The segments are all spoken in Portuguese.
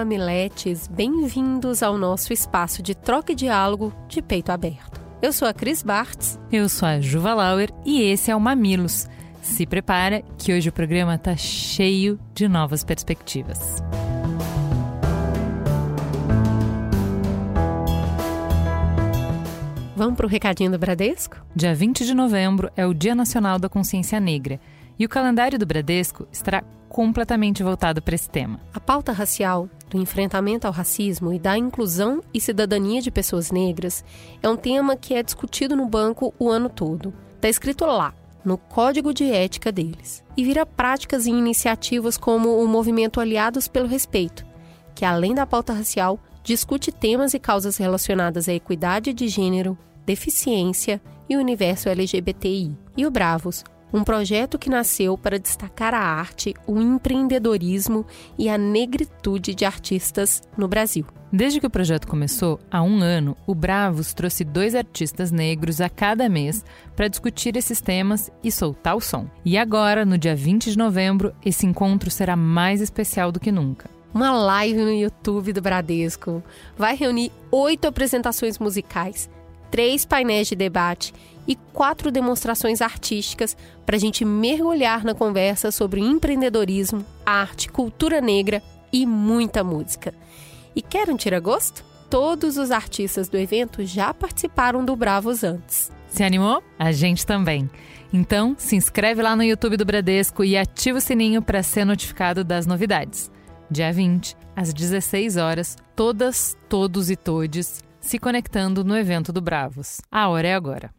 mamiletes, bem-vindos ao nosso espaço de troca e diálogo de peito aberto. Eu sou a Cris Bartz. Eu sou a Juva Lauer e esse é o Mamilos. Se prepara que hoje o programa tá cheio de novas perspectivas. Vamos para o recadinho do Bradesco? Dia 20 de novembro é o Dia Nacional da Consciência Negra e o calendário do Bradesco estará completamente voltado para esse tema. A pauta racial, do enfrentamento ao racismo e da inclusão e cidadania de pessoas negras é um tema que é discutido no banco o ano todo. Está escrito lá, no código de ética deles, e vira práticas e iniciativas como o movimento Aliados pelo Respeito, que além da pauta racial, discute temas e causas relacionadas à equidade de gênero, deficiência e o universo LGBTI. E o Bravos, um projeto que nasceu para destacar a arte, o empreendedorismo e a negritude de artistas no Brasil. Desde que o projeto começou, há um ano, o Bravos trouxe dois artistas negros a cada mês para discutir esses temas e soltar o som. E agora, no dia 20 de novembro, esse encontro será mais especial do que nunca uma live no YouTube do Bradesco. Vai reunir oito apresentações musicais, três painéis de debate e quatro demonstrações artísticas para a gente mergulhar na conversa sobre empreendedorismo, arte, cultura negra e muita música. E querem tirar gosto? Todos os artistas do evento já participaram do Bravos antes. Se animou? A gente também. Então, se inscreve lá no YouTube do Bradesco e ativa o sininho para ser notificado das novidades. Dia 20, às 16 horas, todas, todos e todes se conectando no evento do Bravos. A hora é agora.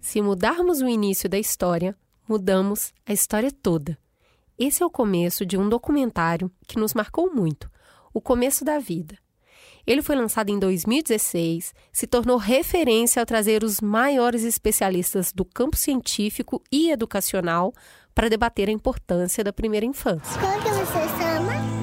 Se mudarmos o início da história, mudamos a história toda. Esse é o começo de um documentário que nos marcou muito, O Começo da Vida. Ele foi lançado em 2016, se tornou referência ao trazer os maiores especialistas do campo científico e educacional para debater a importância da primeira infância. Como que você chama?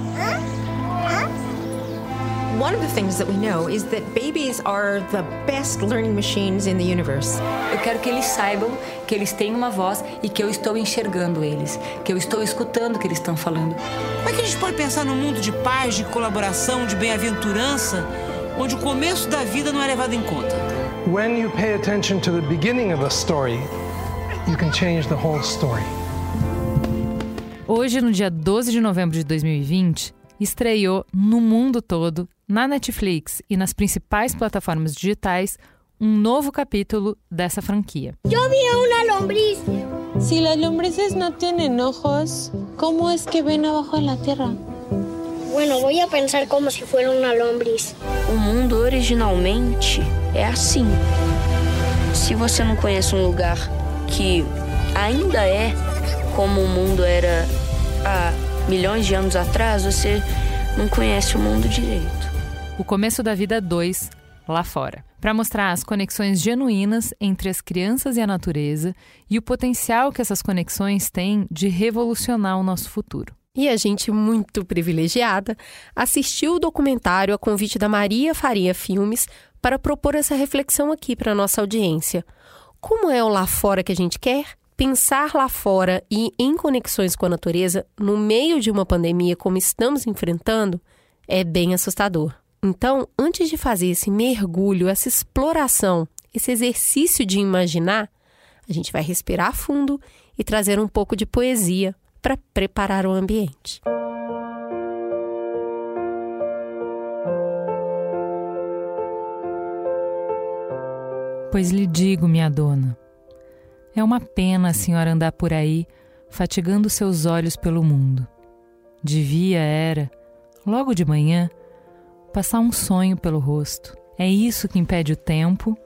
One of the things that we know is that babies are the best learning machines in the universe. Eu quero que eles saibam que eles têm uma voz e que eu estou enxergando eles, que eu estou escutando o que eles estão falando. Como é que a gente pode pensar num mundo de paz, de colaboração, de bem-aventurança, onde o começo da vida não é levado em conta? When you pay attention to the beginning of a story, you can change the whole story. Hoje, no dia 12 de novembro de 2020, estreou no mundo todo, na Netflix e nas principais plataformas digitais, um novo capítulo dessa franquia. Eu vi uma lombriz. Se as lombrices não têm ojos, como é que vêm abaixo da terra? Bueno, vou a pensar como se fosse uma lombriz. O mundo originalmente é assim. Se você não conhece um lugar que ainda é como o mundo era há milhões de anos atrás, você não conhece o mundo direito. O começo da vida 2, lá fora, para mostrar as conexões genuínas entre as crianças e a natureza e o potencial que essas conexões têm de revolucionar o nosso futuro. E a gente, muito privilegiada, assistiu o documentário a convite da Maria Faria Filmes para propor essa reflexão aqui para a nossa audiência. Como é o lá fora que a gente quer? Pensar lá fora e em conexões com a natureza no meio de uma pandemia como estamos enfrentando é bem assustador. Então, antes de fazer esse mergulho, essa exploração, esse exercício de imaginar, a gente vai respirar fundo e trazer um pouco de poesia para preparar o ambiente. Pois lhe digo, minha dona, é uma pena a senhora andar por aí, fatigando seus olhos pelo mundo. Devia era, logo de manhã, passar um sonho pelo rosto. É isso que impede o tempo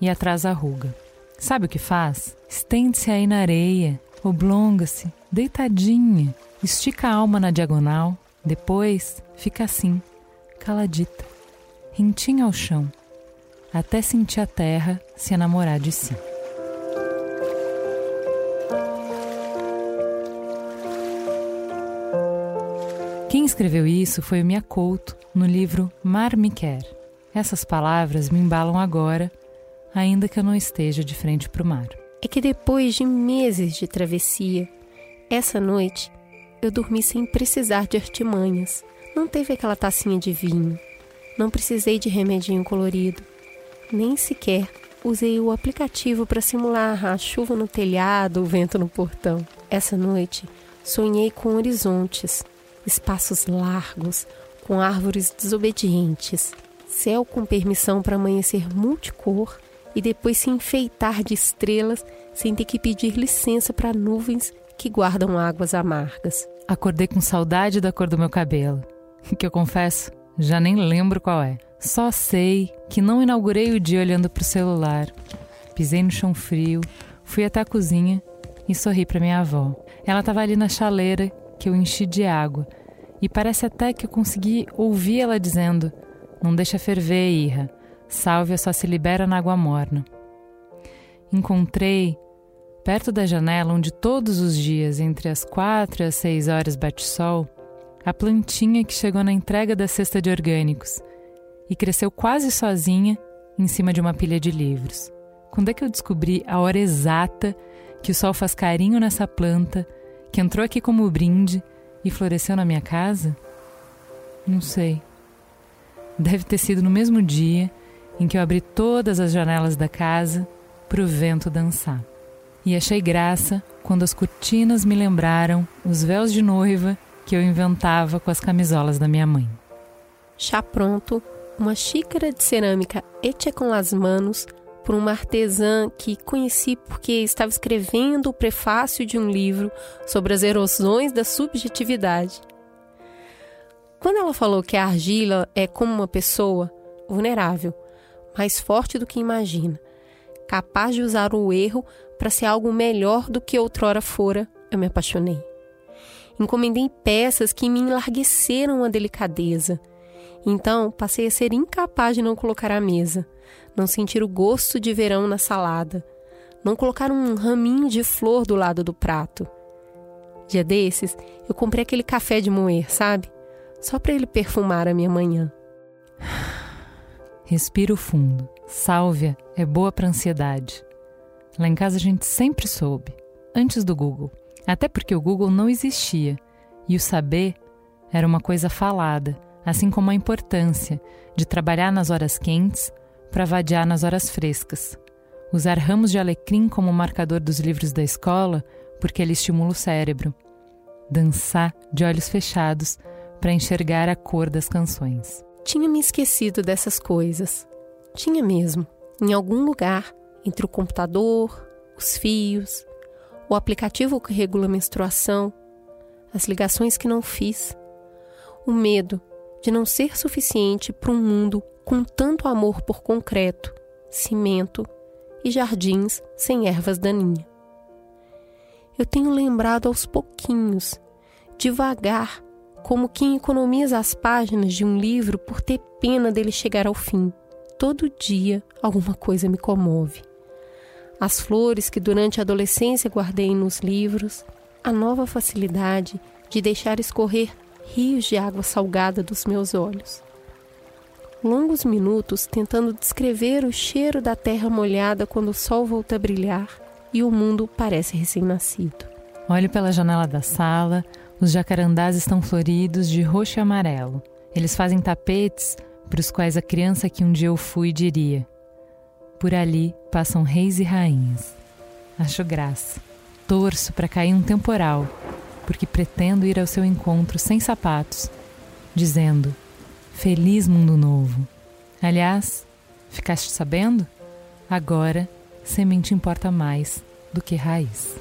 e atrasa a ruga. Sabe o que faz? Estende-se aí na areia, oblonga-se, deitadinha, estica a alma na diagonal, Depois fica assim, caladita, rentinha ao chão, até sentir a terra se enamorar de si. Quem escreveu isso foi o Mia Couto no livro Mar Me Quer. Essas palavras me embalam agora, ainda que eu não esteja de frente para o mar. É que depois de meses de travessia, essa noite eu dormi sem precisar de artimanhas. Não teve aquela tacinha de vinho. Não precisei de remedinho colorido. Nem sequer usei o aplicativo para simular a chuva no telhado, o vento no portão. Essa noite sonhei com horizontes, espaços largos, com árvores desobedientes, céu com permissão para amanhecer multicor e depois se enfeitar de estrelas sem ter que pedir licença para nuvens que guardam águas amargas. Acordei com saudade da cor do meu cabelo, que eu confesso, já nem lembro qual é. Só sei que não inaugurei o dia olhando para o celular. Pisei no chão frio, fui até a cozinha e sorri para minha avó. Ela estava ali na chaleira que eu enchi de água e parece até que eu consegui ouvir ela dizendo: Não deixa ferver, Irra. Sálvia só se libera na água morna. Encontrei, perto da janela onde todos os dias, entre as quatro e as seis horas bate sol, a plantinha que chegou na entrega da cesta de orgânicos e cresceu quase sozinha em cima de uma pilha de livros. Quando é que eu descobri a hora exata que o sol faz carinho nessa planta, que entrou aqui como brinde e floresceu na minha casa? Não sei. Deve ter sido no mesmo dia em que eu abri todas as janelas da casa para o vento dançar. E achei graça quando as cortinas me lembraram os véus de noiva que eu inventava com as camisolas da minha mãe. Chá pronto, uma xícara de cerâmica hecha com as manos por uma artesã que conheci porque estava escrevendo o prefácio de um livro sobre as erosões da subjetividade. Quando ela falou que a argila é como uma pessoa vulnerável, mais forte do que imagina, capaz de usar o erro para ser algo melhor do que outrora fora, eu me apaixonei. Encomendei peças que me enlargueceram a delicadeza. Então, passei a ser incapaz de não colocar à mesa não sentir o gosto de verão na salada, não colocar um raminho de flor do lado do prato. Dia desses, eu comprei aquele café de moer, sabe? Só para ele perfumar a minha manhã. Respiro fundo. Sálvia é boa para ansiedade. Lá em casa a gente sempre soube, antes do Google. Até porque o Google não existia e o saber era uma coisa falada, assim como a importância de trabalhar nas horas quentes para vadiar nas horas frescas. Usar ramos de alecrim como marcador dos livros da escola, porque ele estimula o cérebro. Dançar de olhos fechados para enxergar a cor das canções. Tinha me esquecido dessas coisas. Tinha mesmo, em algum lugar, entre o computador, os fios, o aplicativo que regula a menstruação, as ligações que não fiz, o medo de não ser suficiente para um mundo com tanto amor por concreto, cimento e jardins sem ervas daninhas. Eu tenho lembrado aos pouquinhos, devagar, como quem economiza as páginas de um livro por ter pena dele chegar ao fim. Todo dia alguma coisa me comove. As flores que durante a adolescência guardei nos livros, a nova facilidade de deixar escorrer rios de água salgada dos meus olhos longos minutos tentando descrever o cheiro da terra molhada quando o sol volta a brilhar e o mundo parece recém-nascido. Olho pela janela da sala, os jacarandás estão floridos de roxo e amarelo. Eles fazem tapetes para os quais a criança que um dia eu fui diria: Por ali passam reis e rainhas. Acho graça. Torço para cair um temporal, porque pretendo ir ao seu encontro sem sapatos, dizendo: Feliz Mundo Novo. Aliás, ficaste sabendo? Agora, semente importa mais do que raiz.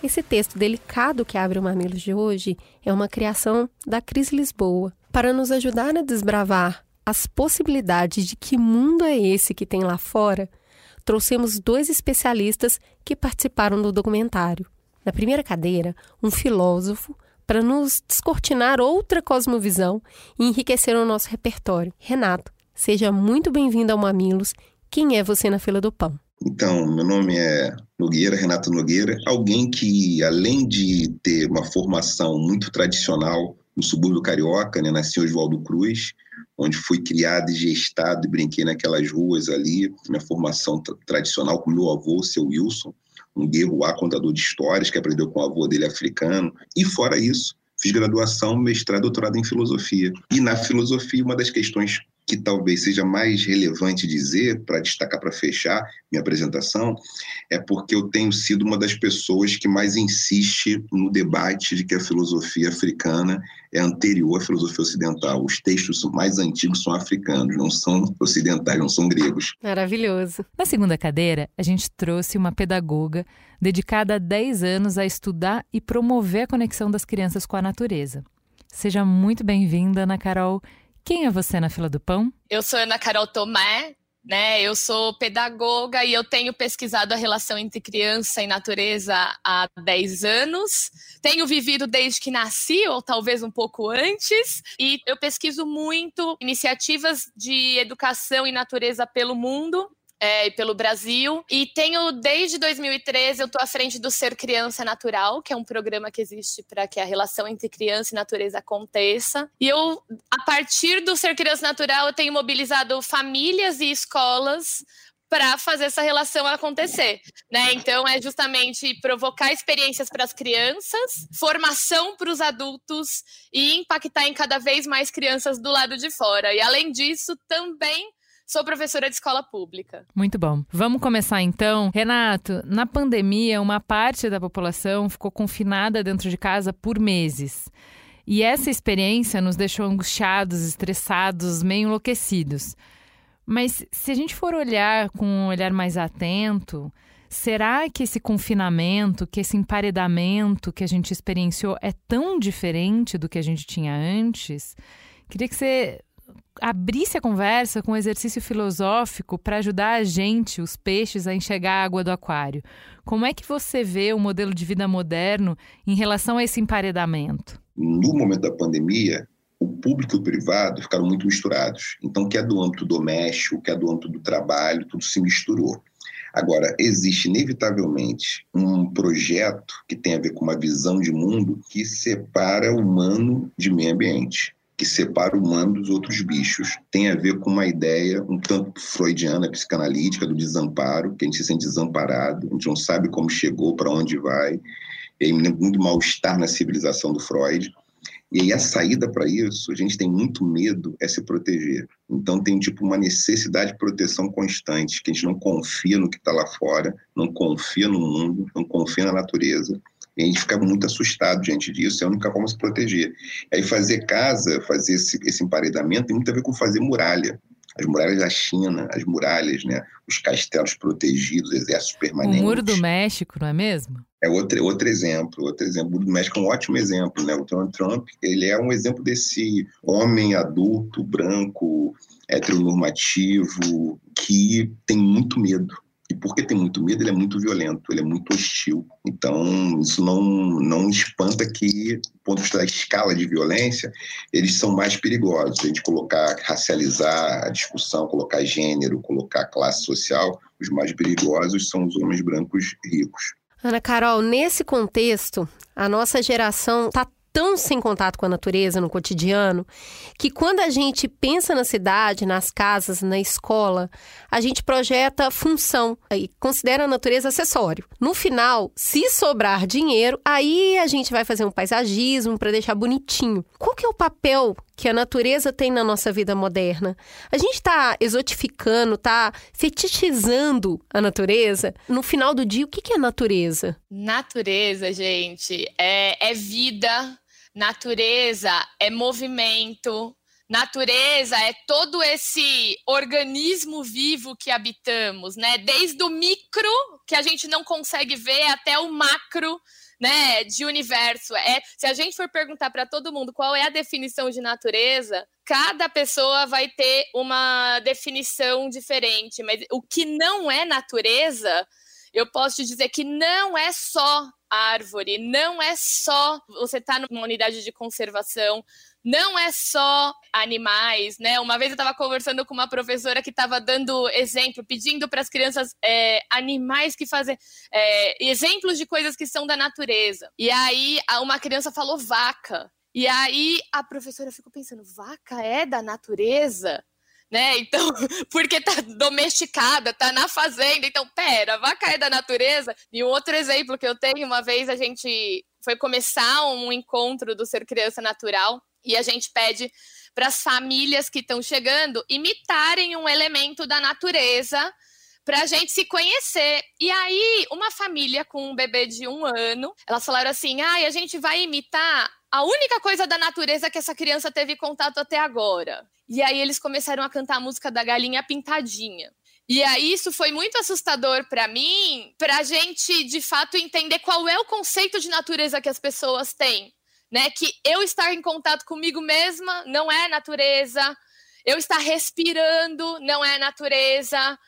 Esse texto delicado que abre o Mamilos de hoje é uma criação da Cris Lisboa para nos ajudar a desbravar as possibilidades de que mundo é esse que tem lá fora trouxemos dois especialistas que participaram do documentário. Na primeira cadeira, um filósofo para nos descortinar outra cosmovisão e enriquecer o nosso repertório. Renato, seja muito bem-vindo ao Mamilos. Quem é você na fila do pão? Então, meu nome é Nogueira, Renato Nogueira, alguém que, além de ter uma formação muito tradicional no subúrbio carioca, né, nasci em Oswaldo Cruz, onde fui criado e gestado e brinquei naquelas ruas ali, minha formação tradicional com meu avô, seu Wilson, um guerro a contador de histórias, que aprendeu com o avô dele africano, e fora isso, fiz graduação, mestrado, doutorado em filosofia. E na filosofia, uma das questões que talvez seja mais relevante dizer, para destacar, para fechar minha apresentação, é porque eu tenho sido uma das pessoas que mais insiste no debate de que a filosofia africana é anterior à filosofia ocidental. Os textos mais antigos são africanos, não são ocidentais, não são gregos. Maravilhoso. Na segunda cadeira, a gente trouxe uma pedagoga dedicada há 10 anos a estudar e promover a conexão das crianças com a natureza. Seja muito bem-vinda, Ana Carol. Quem é você na fila do pão? Eu sou Ana Carol Tomé, né? Eu sou pedagoga e eu tenho pesquisado a relação entre criança e natureza há 10 anos. Tenho vivido desde que nasci, ou talvez um pouco antes, e eu pesquiso muito iniciativas de educação e natureza pelo mundo é, e pelo Brasil. E tenho, desde 2013, eu estou à frente do Ser Criança Natural, que é um programa que existe para que a relação entre criança e natureza aconteça. E eu, a partir do Ser Criança Natural, eu tenho mobilizado famílias e escolas para fazer essa relação acontecer, né? Então é justamente provocar experiências para as crianças, formação para os adultos e impactar em cada vez mais crianças do lado de fora. E além disso, também Sou professora de escola pública. Muito bom. Vamos começar então. Renato, na pandemia, uma parte da população ficou confinada dentro de casa por meses. E essa experiência nos deixou angustiados, estressados, meio enlouquecidos. Mas se a gente for olhar com um olhar mais atento, será que esse confinamento, que esse emparedamento que a gente experienciou é tão diferente do que a gente tinha antes? Queria que você abrisse a conversa com um exercício filosófico para ajudar a gente, os peixes, a enxergar a água do aquário. Como é que você vê o modelo de vida moderno em relação a esse emparedamento? No momento da pandemia, o público e o privado ficaram muito misturados. Então, o que é do âmbito doméstico, o que é do âmbito do trabalho, tudo se misturou. Agora, existe inevitavelmente um projeto que tem a ver com uma visão de mundo que separa humano de meio ambiente que separa o humano dos outros bichos. Tem a ver com uma ideia um tanto freudiana, psicanalítica, do desamparo, que a gente se sente desamparado, a gente não sabe como chegou, para onde vai. E aí muito mal-estar na civilização do Freud. E aí a saída para isso, a gente tem muito medo, é se proteger. Então tem tipo uma necessidade de proteção constante, que a gente não confia no que está lá fora, não confia no mundo, não confia na natureza. E a gente fica muito assustado diante disso, é a única forma de se proteger. Aí fazer casa, fazer esse, esse emparedamento tem muito a ver com fazer muralha. As muralhas da China, as muralhas, né? os castelos protegidos, exércitos permanentes. O Muro do México, não é mesmo? É outro, outro exemplo, outro exemplo. O Muro do México é um ótimo exemplo, né? O Donald Trump, ele é um exemplo desse homem adulto, branco, heteronormativo, que tem muito medo e porque tem muito medo, ele é muito violento, ele é muito hostil. Então, isso não, não espanta que, do ponto de vista da escala de violência, eles são mais perigosos. A gente colocar, racializar a discussão, colocar gênero, colocar classe social, os mais perigosos são os homens brancos ricos. Ana Carol, nesse contexto, a nossa geração está tão sem contato com a natureza no cotidiano que quando a gente pensa na cidade, nas casas, na escola, a gente projeta função e considera a natureza acessório. No final, se sobrar dinheiro, aí a gente vai fazer um paisagismo para deixar bonitinho. Qual que é o papel que a natureza tem na nossa vida moderna. A gente está exotificando, está fetichizando a natureza. No final do dia, o que é natureza? Natureza, gente, é, é vida, natureza é movimento, natureza é todo esse organismo vivo que habitamos, né? Desde o micro, que a gente não consegue ver, até o macro, né, de universo. É, se a gente for perguntar para todo mundo qual é a definição de natureza, cada pessoa vai ter uma definição diferente, mas o que não é natureza, eu posso te dizer que não é só árvore, não é só você estar tá numa unidade de conservação, não é só animais, né? Uma vez eu estava conversando com uma professora que estava dando exemplo, pedindo para as crianças é, animais que fazem é, exemplos de coisas que são da natureza. E aí uma criança falou vaca. E aí a professora ficou pensando, vaca é da natureza? Né? Então, porque tá domesticada, tá na fazenda. Então, pera, vaca é da natureza. E um outro exemplo que eu tenho, uma vez a gente foi começar um encontro do Ser Criança Natural e a gente pede para as famílias que estão chegando imitarem um elemento da natureza para a gente se conhecer. E aí, uma família com um bebê de um ano, elas falaram assim: ah, a gente vai imitar a única coisa da natureza que essa criança teve contato até agora. E aí eles começaram a cantar a música da galinha pintadinha. E aí isso foi muito assustador para mim, para a gente de fato entender qual é o conceito de natureza que as pessoas têm né? Que eu estar em contato comigo mesma não é natureza, eu estar respirando não é natureza,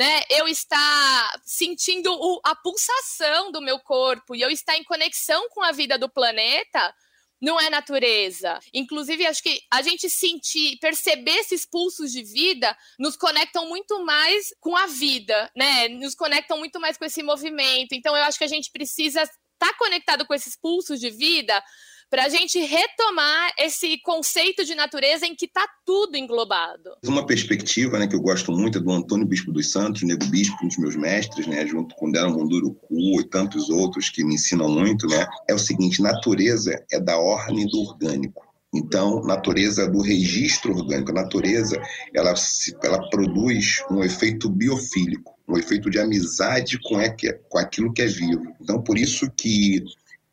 né? Eu estar sentindo o, a pulsação do meu corpo e eu estar em conexão com a vida do planeta não é natureza. Inclusive, acho que a gente sentir, perceber esses pulsos de vida nos conectam muito mais com a vida, né? Nos conectam muito mais com esse movimento. Então, eu acho que a gente precisa estar tá conectado com esses pulsos de vida para a gente retomar esse conceito de natureza em que está tudo englobado. Uma perspectiva né, que eu gosto muito é do Antônio Bispo dos Santos, Nego Bispo, um dos meus mestres, né, junto com Dela Munduruku e tantos outros que me ensinam muito, né, é o seguinte, natureza é da ordem do orgânico. Então, natureza do registro orgânico, a natureza, ela, ela produz um efeito biofílico, um efeito de amizade com, com aquilo que é vivo. Então, por isso que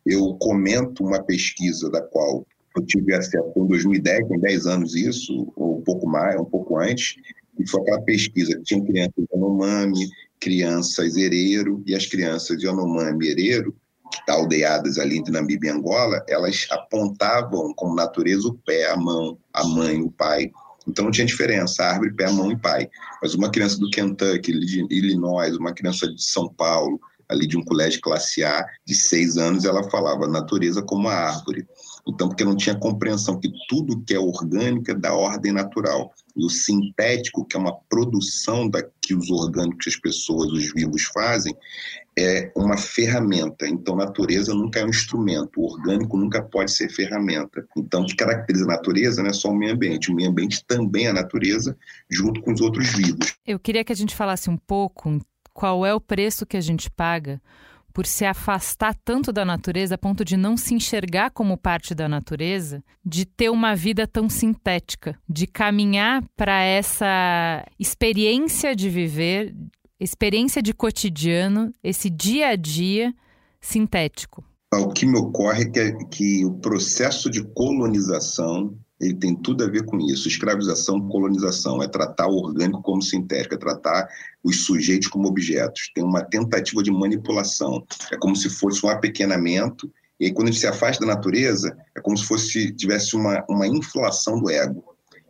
eu comento uma pesquisa da qual eu tive acesso em 2010, tem 10 anos isso, ou um pouco mais, um pouco antes, e foi aquela pesquisa que tinha crianças Yanomami, crianças Herero, e as crianças Yanomami e que estão aldeadas ali entre Namíbia e Angola, elas apontavam como natureza o pé, a mão, a mãe, o pai. Então não tinha diferença, árvore, pé, mão e pai. Mas uma criança do Kentucky, Illinois, uma criança de São Paulo, ali de um colégio classe A, de seis anos, ela falava natureza como a árvore. Então, porque não tinha compreensão que tudo que é orgânico é da ordem natural. E o sintético, que é uma produção da, que os orgânicos, as pessoas, os vivos fazem, é uma ferramenta. Então, natureza nunca é um instrumento. O orgânico nunca pode ser ferramenta. Então, o que caracteriza a natureza não é só o meio ambiente. O meio ambiente também é a natureza, junto com os outros vivos. Eu queria que a gente falasse um pouco, qual é o preço que a gente paga por se afastar tanto da natureza a ponto de não se enxergar como parte da natureza, de ter uma vida tão sintética, de caminhar para essa experiência de viver, experiência de cotidiano, esse dia a dia sintético. O que me ocorre é que, que o processo de colonização ele tem tudo a ver com isso. Escravização, colonização, é tratar o orgânico como sintético, é tratar os sujeitos como objetos. Tem uma tentativa de manipulação. É como se fosse um apequenamento. E aí, quando a gente se afasta da natureza, é como se fosse tivesse uma, uma inflação do ego.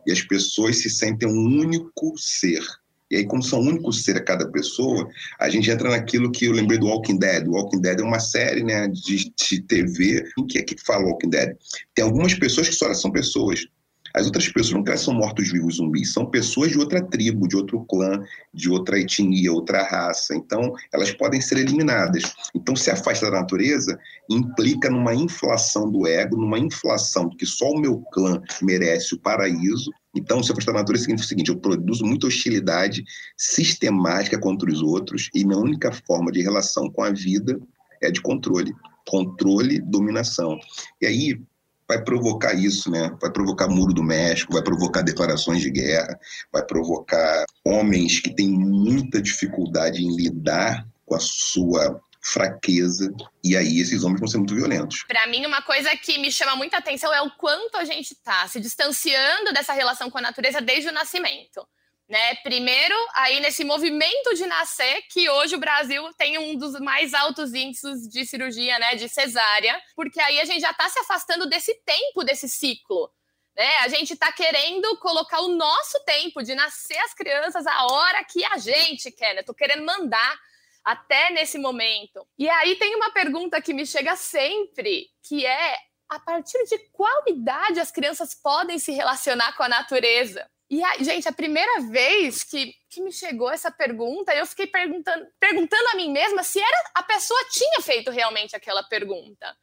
E as pessoas se sentem um único ser. E aí, como são únicos ser a cada pessoa, a gente entra naquilo que eu lembrei do Walking Dead. O Walking Dead é uma série né, de, de TV. O que é que fala o Walking Dead? Tem algumas pessoas que só são pessoas. As outras pessoas não são mortos-vivos zumbis, são pessoas de outra tribo, de outro clã, de outra etnia, outra raça. Então, elas podem ser eliminadas. Então, se afasta da natureza implica numa inflação do ego, numa inflação que só o meu clã merece o paraíso. Então, se afastar da natureza significa o seguinte: eu produzo muita hostilidade sistemática contra os outros e minha única forma de relação com a vida é de controle. Controle, dominação. E aí, vai provocar isso, né? Vai provocar muro do México, vai provocar declarações de guerra, vai provocar homens que têm muita dificuldade em lidar com a sua fraqueza e aí esses homens vão ser muito violentos. Para mim uma coisa que me chama muita atenção é o quanto a gente está se distanciando dessa relação com a natureza desde o nascimento. Né? Primeiro, aí nesse movimento de nascer, que hoje o Brasil tem um dos mais altos índices de cirurgia, né, de cesárea, porque aí a gente já está se afastando desse tempo, desse ciclo. Né? A gente está querendo colocar o nosso tempo de nascer as crianças a hora que a gente quer, né? Querendo mandar até nesse momento. E aí tem uma pergunta que me chega sempre, que é a partir de qual idade as crianças podem se relacionar com a natureza? E, a, gente, a primeira vez que, que me chegou essa pergunta, eu fiquei perguntando, perguntando a mim mesma se era a pessoa tinha feito realmente aquela pergunta.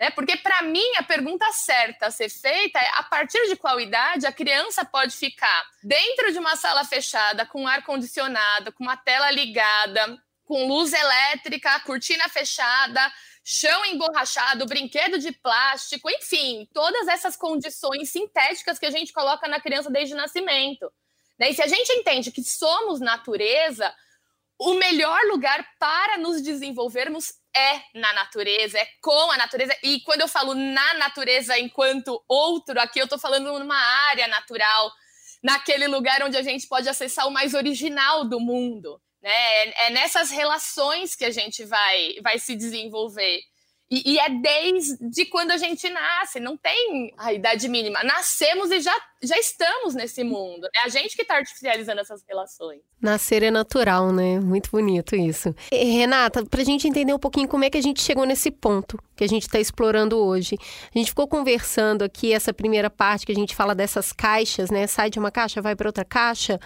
Né? Porque, para mim, a pergunta certa a ser feita é a partir de qual idade a criança pode ficar dentro de uma sala fechada, com ar-condicionado, com uma tela ligada, com luz elétrica, cortina fechada, chão emborrachado, brinquedo de plástico, enfim, todas essas condições sintéticas que a gente coloca na criança desde o nascimento. Né? E se a gente entende que somos natureza, o melhor lugar para nos desenvolvermos é na natureza, é com a natureza. E quando eu falo na natureza enquanto outro, aqui eu estou falando numa área natural, naquele lugar onde a gente pode acessar o mais original do mundo. Né? É, é nessas relações que a gente vai, vai se desenvolver. E, e, é desde quando a gente nasce, não tem a idade mínima. Nascemos e já, já estamos nesse mundo. É a gente que está artificializando essas relações. Nascer é natural, né? Muito bonito isso. E, Renata, para a gente entender um pouquinho como é que a gente chegou nesse ponto que a gente está explorando hoje. A gente ficou conversando aqui, essa primeira parte que a gente fala dessas caixas, né? Sai de uma caixa, vai para outra caixa.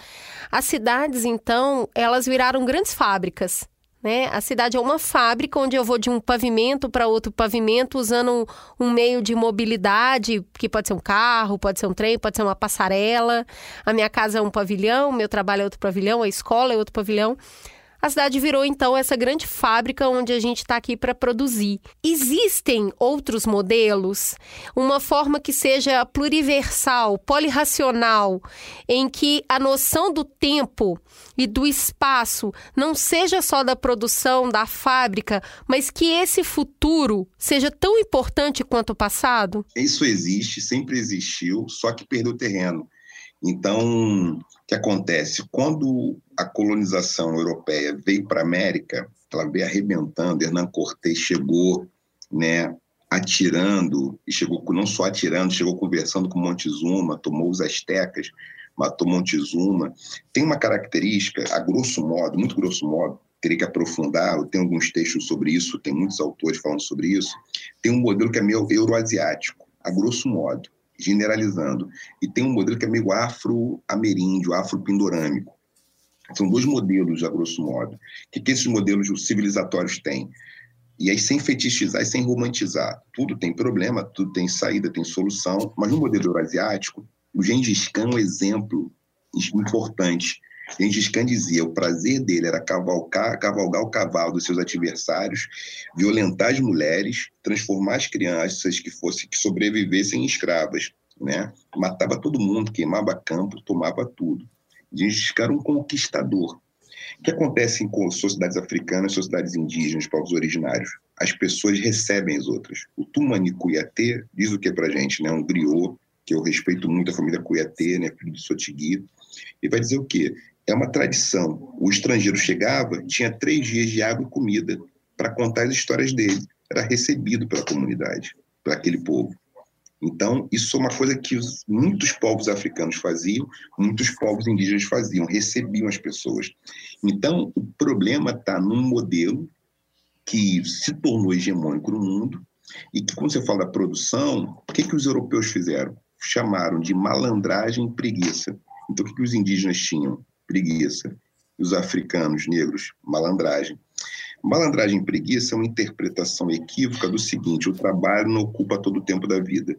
As cidades, então, elas viraram grandes fábricas né? A cidade é uma fábrica onde eu vou de um pavimento para outro pavimento usando um, um, meio de mobilidade, que pode ser um carro, pode ser um trem, pode ser uma passarela. A minha casa é um pavilhão, meu trabalho é outro pavilhão, a escola é outro pavilhão. A cidade virou então essa grande fábrica onde a gente está aqui para produzir. Existem outros modelos, uma forma que seja pluriversal, polirracional, em que a noção do tempo e do espaço não seja só da produção da fábrica, mas que esse futuro seja tão importante quanto o passado? Isso existe, sempre existiu, só que perdeu terreno. Então, que acontece? Quando a colonização europeia veio para a América, ela veio arrebentando, Hernán Cortés chegou, né, atirando, e chegou não só atirando, chegou conversando com Montezuma, tomou os astecas, matou Montezuma. Tem uma característica, a grosso modo, muito grosso modo, teria que aprofundar, eu tenho alguns textos sobre isso, tem muitos autores falando sobre isso, tem um modelo que é meio euroasiático, a grosso modo generalizando. E tem um modelo que é meio afro-ameríndio, afro-pindorâmico. São dois modelos, a grosso modo. O que, que esses modelos civilizatórios têm? E aí, sem fetichizar e sem romantizar. Tudo tem problema, tudo tem saída, tem solução. Mas no modelo eurasiático, o Gengis Khan é um exemplo importante. Gengis Khan dizia o prazer dele era cavalcar, cavalgar o cavalo dos seus adversários, violentar as mulheres, transformar as crianças que fossem que sobrevivessem em escravas, né? Matava todo mundo, queimava campo, tomava tudo. Gengis Khan era um conquistador. O que acontece em sociedades africanas, sociedades indígenas, povos originários? As pessoas recebem as outras. O Tumani Cuiatê diz o que para gente, né? Um griot, que eu respeito muito a família Cuiatê, né? Filho de Sotigui. E vai dizer o quê? É uma tradição. O estrangeiro chegava, tinha três dias de água e comida para contar as histórias dele. Era recebido pela comunidade, para aquele povo. Então, isso é uma coisa que os, muitos povos africanos faziam, muitos povos indígenas faziam, recebiam as pessoas. Então, o problema está num modelo que se tornou hegemônico no mundo e que, quando você fala da produção, o que, que os europeus fizeram? Chamaram de malandragem e preguiça. Então, o que, que os indígenas tinham? Preguiça. Os africanos negros, malandragem. Malandragem e preguiça é uma interpretação equívoca do seguinte: o trabalho não ocupa todo o tempo da vida.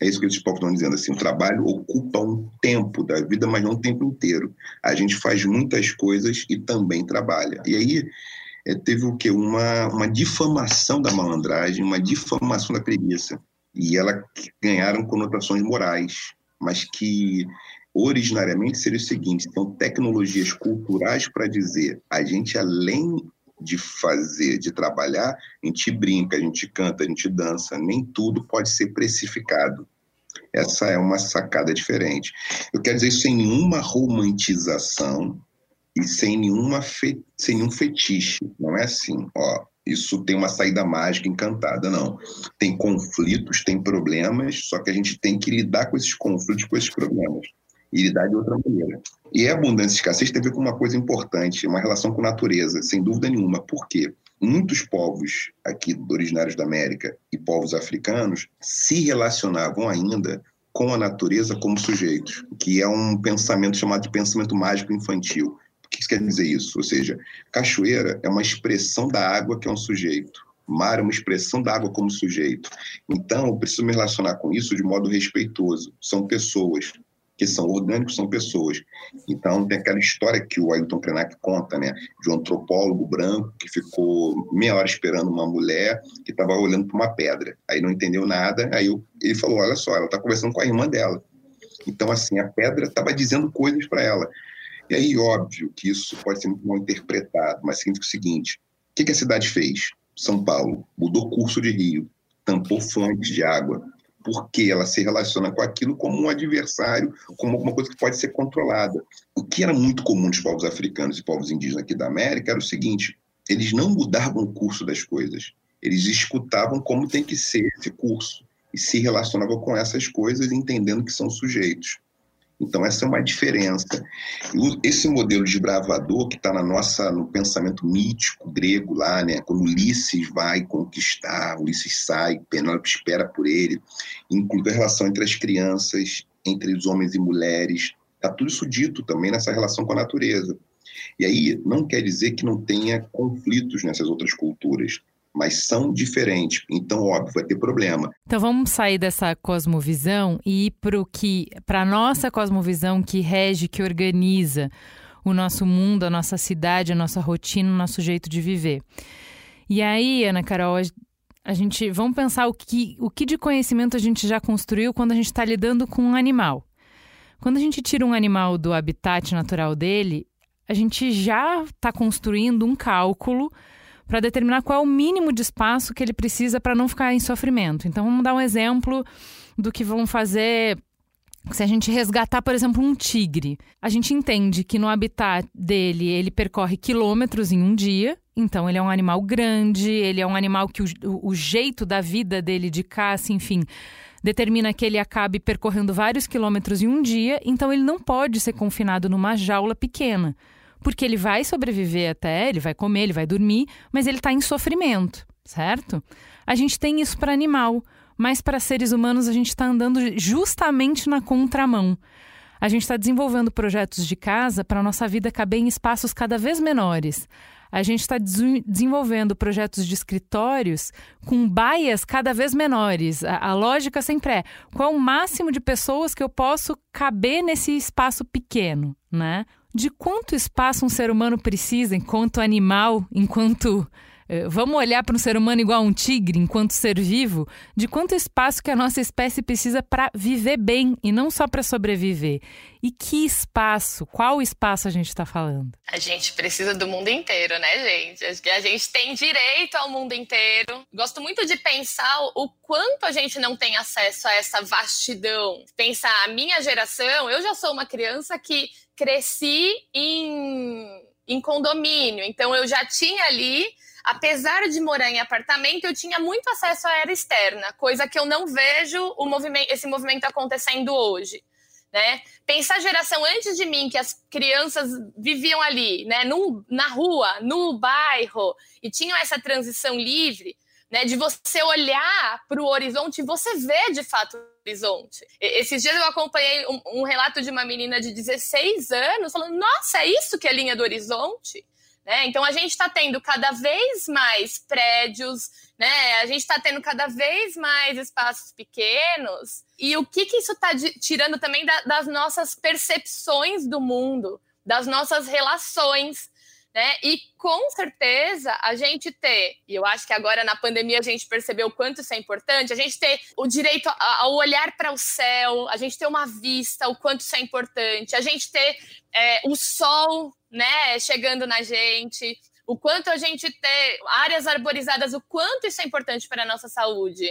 É isso que esses povos estão dizendo assim: o trabalho ocupa um tempo da vida, mas não o tempo inteiro. A gente faz muitas coisas e também trabalha. E aí é, teve o que uma uma difamação da malandragem, uma difamação da preguiça, e ela ganharam conotações morais, mas que originariamente seria o seguinte: são tecnologias culturais para dizer a gente, além de fazer, de trabalhar, a gente brinca, a gente canta, a gente dança, nem tudo pode ser precificado. Essa é uma sacada diferente. Eu quero dizer sem nenhuma romantização e sem nenhuma fe... sem nenhum fetiche. Não é assim, ó, isso tem uma saída mágica encantada, não. Tem conflitos, tem problemas, só que a gente tem que lidar com esses conflitos, com esses problemas. E lidar de outra maneira. E a abundância e escassez tem a ver com uma coisa importante, uma relação com a natureza, sem dúvida nenhuma. Por quê? Muitos povos aqui originários da América e povos africanos se relacionavam ainda com a natureza como sujeitos, que é um pensamento chamado de pensamento mágico infantil que isso quer dizer isso? Ou seja, cachoeira é uma expressão da água que é um sujeito. Mar é uma expressão da água como sujeito. Então, eu preciso me relacionar com isso de modo respeitoso. São pessoas que são orgânicos, são pessoas. Então, tem aquela história que o Ailton Krenak conta, né, de um antropólogo branco que ficou meia hora esperando uma mulher que estava olhando para uma pedra. Aí não entendeu nada, aí ele falou: Olha só, ela está conversando com a irmã dela. Então, assim, a pedra estava dizendo coisas para ela. E aí, óbvio que isso pode ser muito mal interpretado, mas significa o seguinte: o que, a cidade fez? São Paulo mudou curso de rio, tampou fontes de água, porque ela se relaciona com aquilo como um adversário, como alguma coisa que pode ser controlada. O que era muito comum dos povos africanos e povos indígenas aqui da América era o seguinte: eles não mudavam o curso das coisas, eles escutavam como tem que ser esse curso e se relacionavam com essas coisas, entendendo que são sujeitos. Então essa é uma diferença. Esse modelo de bravador que está na nossa no pensamento mítico grego lá, né, quando Ulisses vai conquistar, Ulisses sai, Penélope espera por ele, incluindo a relação entre as crianças, entre os homens e mulheres, está tudo isso dito também nessa relação com a natureza. E aí não quer dizer que não tenha conflitos nessas outras culturas mas são diferentes. Então, óbvio, vai ter problema. Então vamos sair dessa cosmovisão e ir para o que, para a nossa cosmovisão que rege, que organiza o nosso mundo, a nossa cidade, a nossa rotina, o nosso jeito de viver. E aí, Ana Carol, a gente vamos pensar o que, o que de conhecimento a gente já construiu quando a gente está lidando com um animal. Quando a gente tira um animal do habitat natural dele, a gente já está construindo um cálculo para determinar qual é o mínimo de espaço que ele precisa para não ficar em sofrimento. Então, vamos dar um exemplo do que vão fazer se a gente resgatar, por exemplo, um tigre, a gente entende que no habitat dele ele percorre quilômetros em um dia, então ele é um animal grande, ele é um animal que o, o jeito da vida dele de caça, enfim, determina que ele acabe percorrendo vários quilômetros em um dia, então ele não pode ser confinado numa jaula pequena porque ele vai sobreviver até, ele vai comer, ele vai dormir, mas ele está em sofrimento, certo? A gente tem isso para animal, mas para seres humanos a gente está andando justamente na contramão. A gente está desenvolvendo projetos de casa para a nossa vida caber em espaços cada vez menores. A gente está desenvolvendo projetos de escritórios com baias cada vez menores. A, a, lógica sempre é qual o máximo de pessoas que eu posso caber nesse espaço pequeno, né? de quanto espaço um ser humano precisa enquanto animal, enquanto. Eh, vamos olhar para um ser humano igual a um tigre, enquanto ser vivo, de quanto espaço que a nossa espécie precisa para viver bem e não só para sobreviver. E que espaço, qual espaço a gente está falando? A gente precisa do mundo inteiro, né, gente? A gente tem direito ao mundo inteiro. Gosto muito de pensar o quanto a gente não tem acesso a essa vastidão. Pensar a minha geração, eu já sou uma criança que cresci em, em condomínio, então eu já tinha ali apesar de morar em apartamento, eu tinha muito acesso à área externa, coisa que eu não vejo movimento, esse movimento acontecendo hoje. Né? Pensar a geração antes de mim, que as crianças viviam ali, né, no, na rua, no bairro, e tinham essa transição livre, né, de você olhar para o horizonte e você ver de fato o horizonte. Esses dias eu acompanhei um, um, relato de uma menina de 16 anos falando: Nossa, é isso que é linha do horizonte? Né? Então a gente está tendo cada vez mais prédios, né? a gente está tendo cada vez mais espaços pequenos. E o que, que isso está tirando também da, das nossas percepções do mundo, das nossas relações né? E com certeza a gente ter, e eu acho que agora na pandemia a gente percebeu o quanto isso é importante, a gente ter o direito ao olhar para o céu, a gente ter uma vista, o quanto isso é importante, a gente ter é, o sol, né, chegando na gente, o quanto a gente ter áreas arborizadas, o quanto isso é importante para a nossa saúde.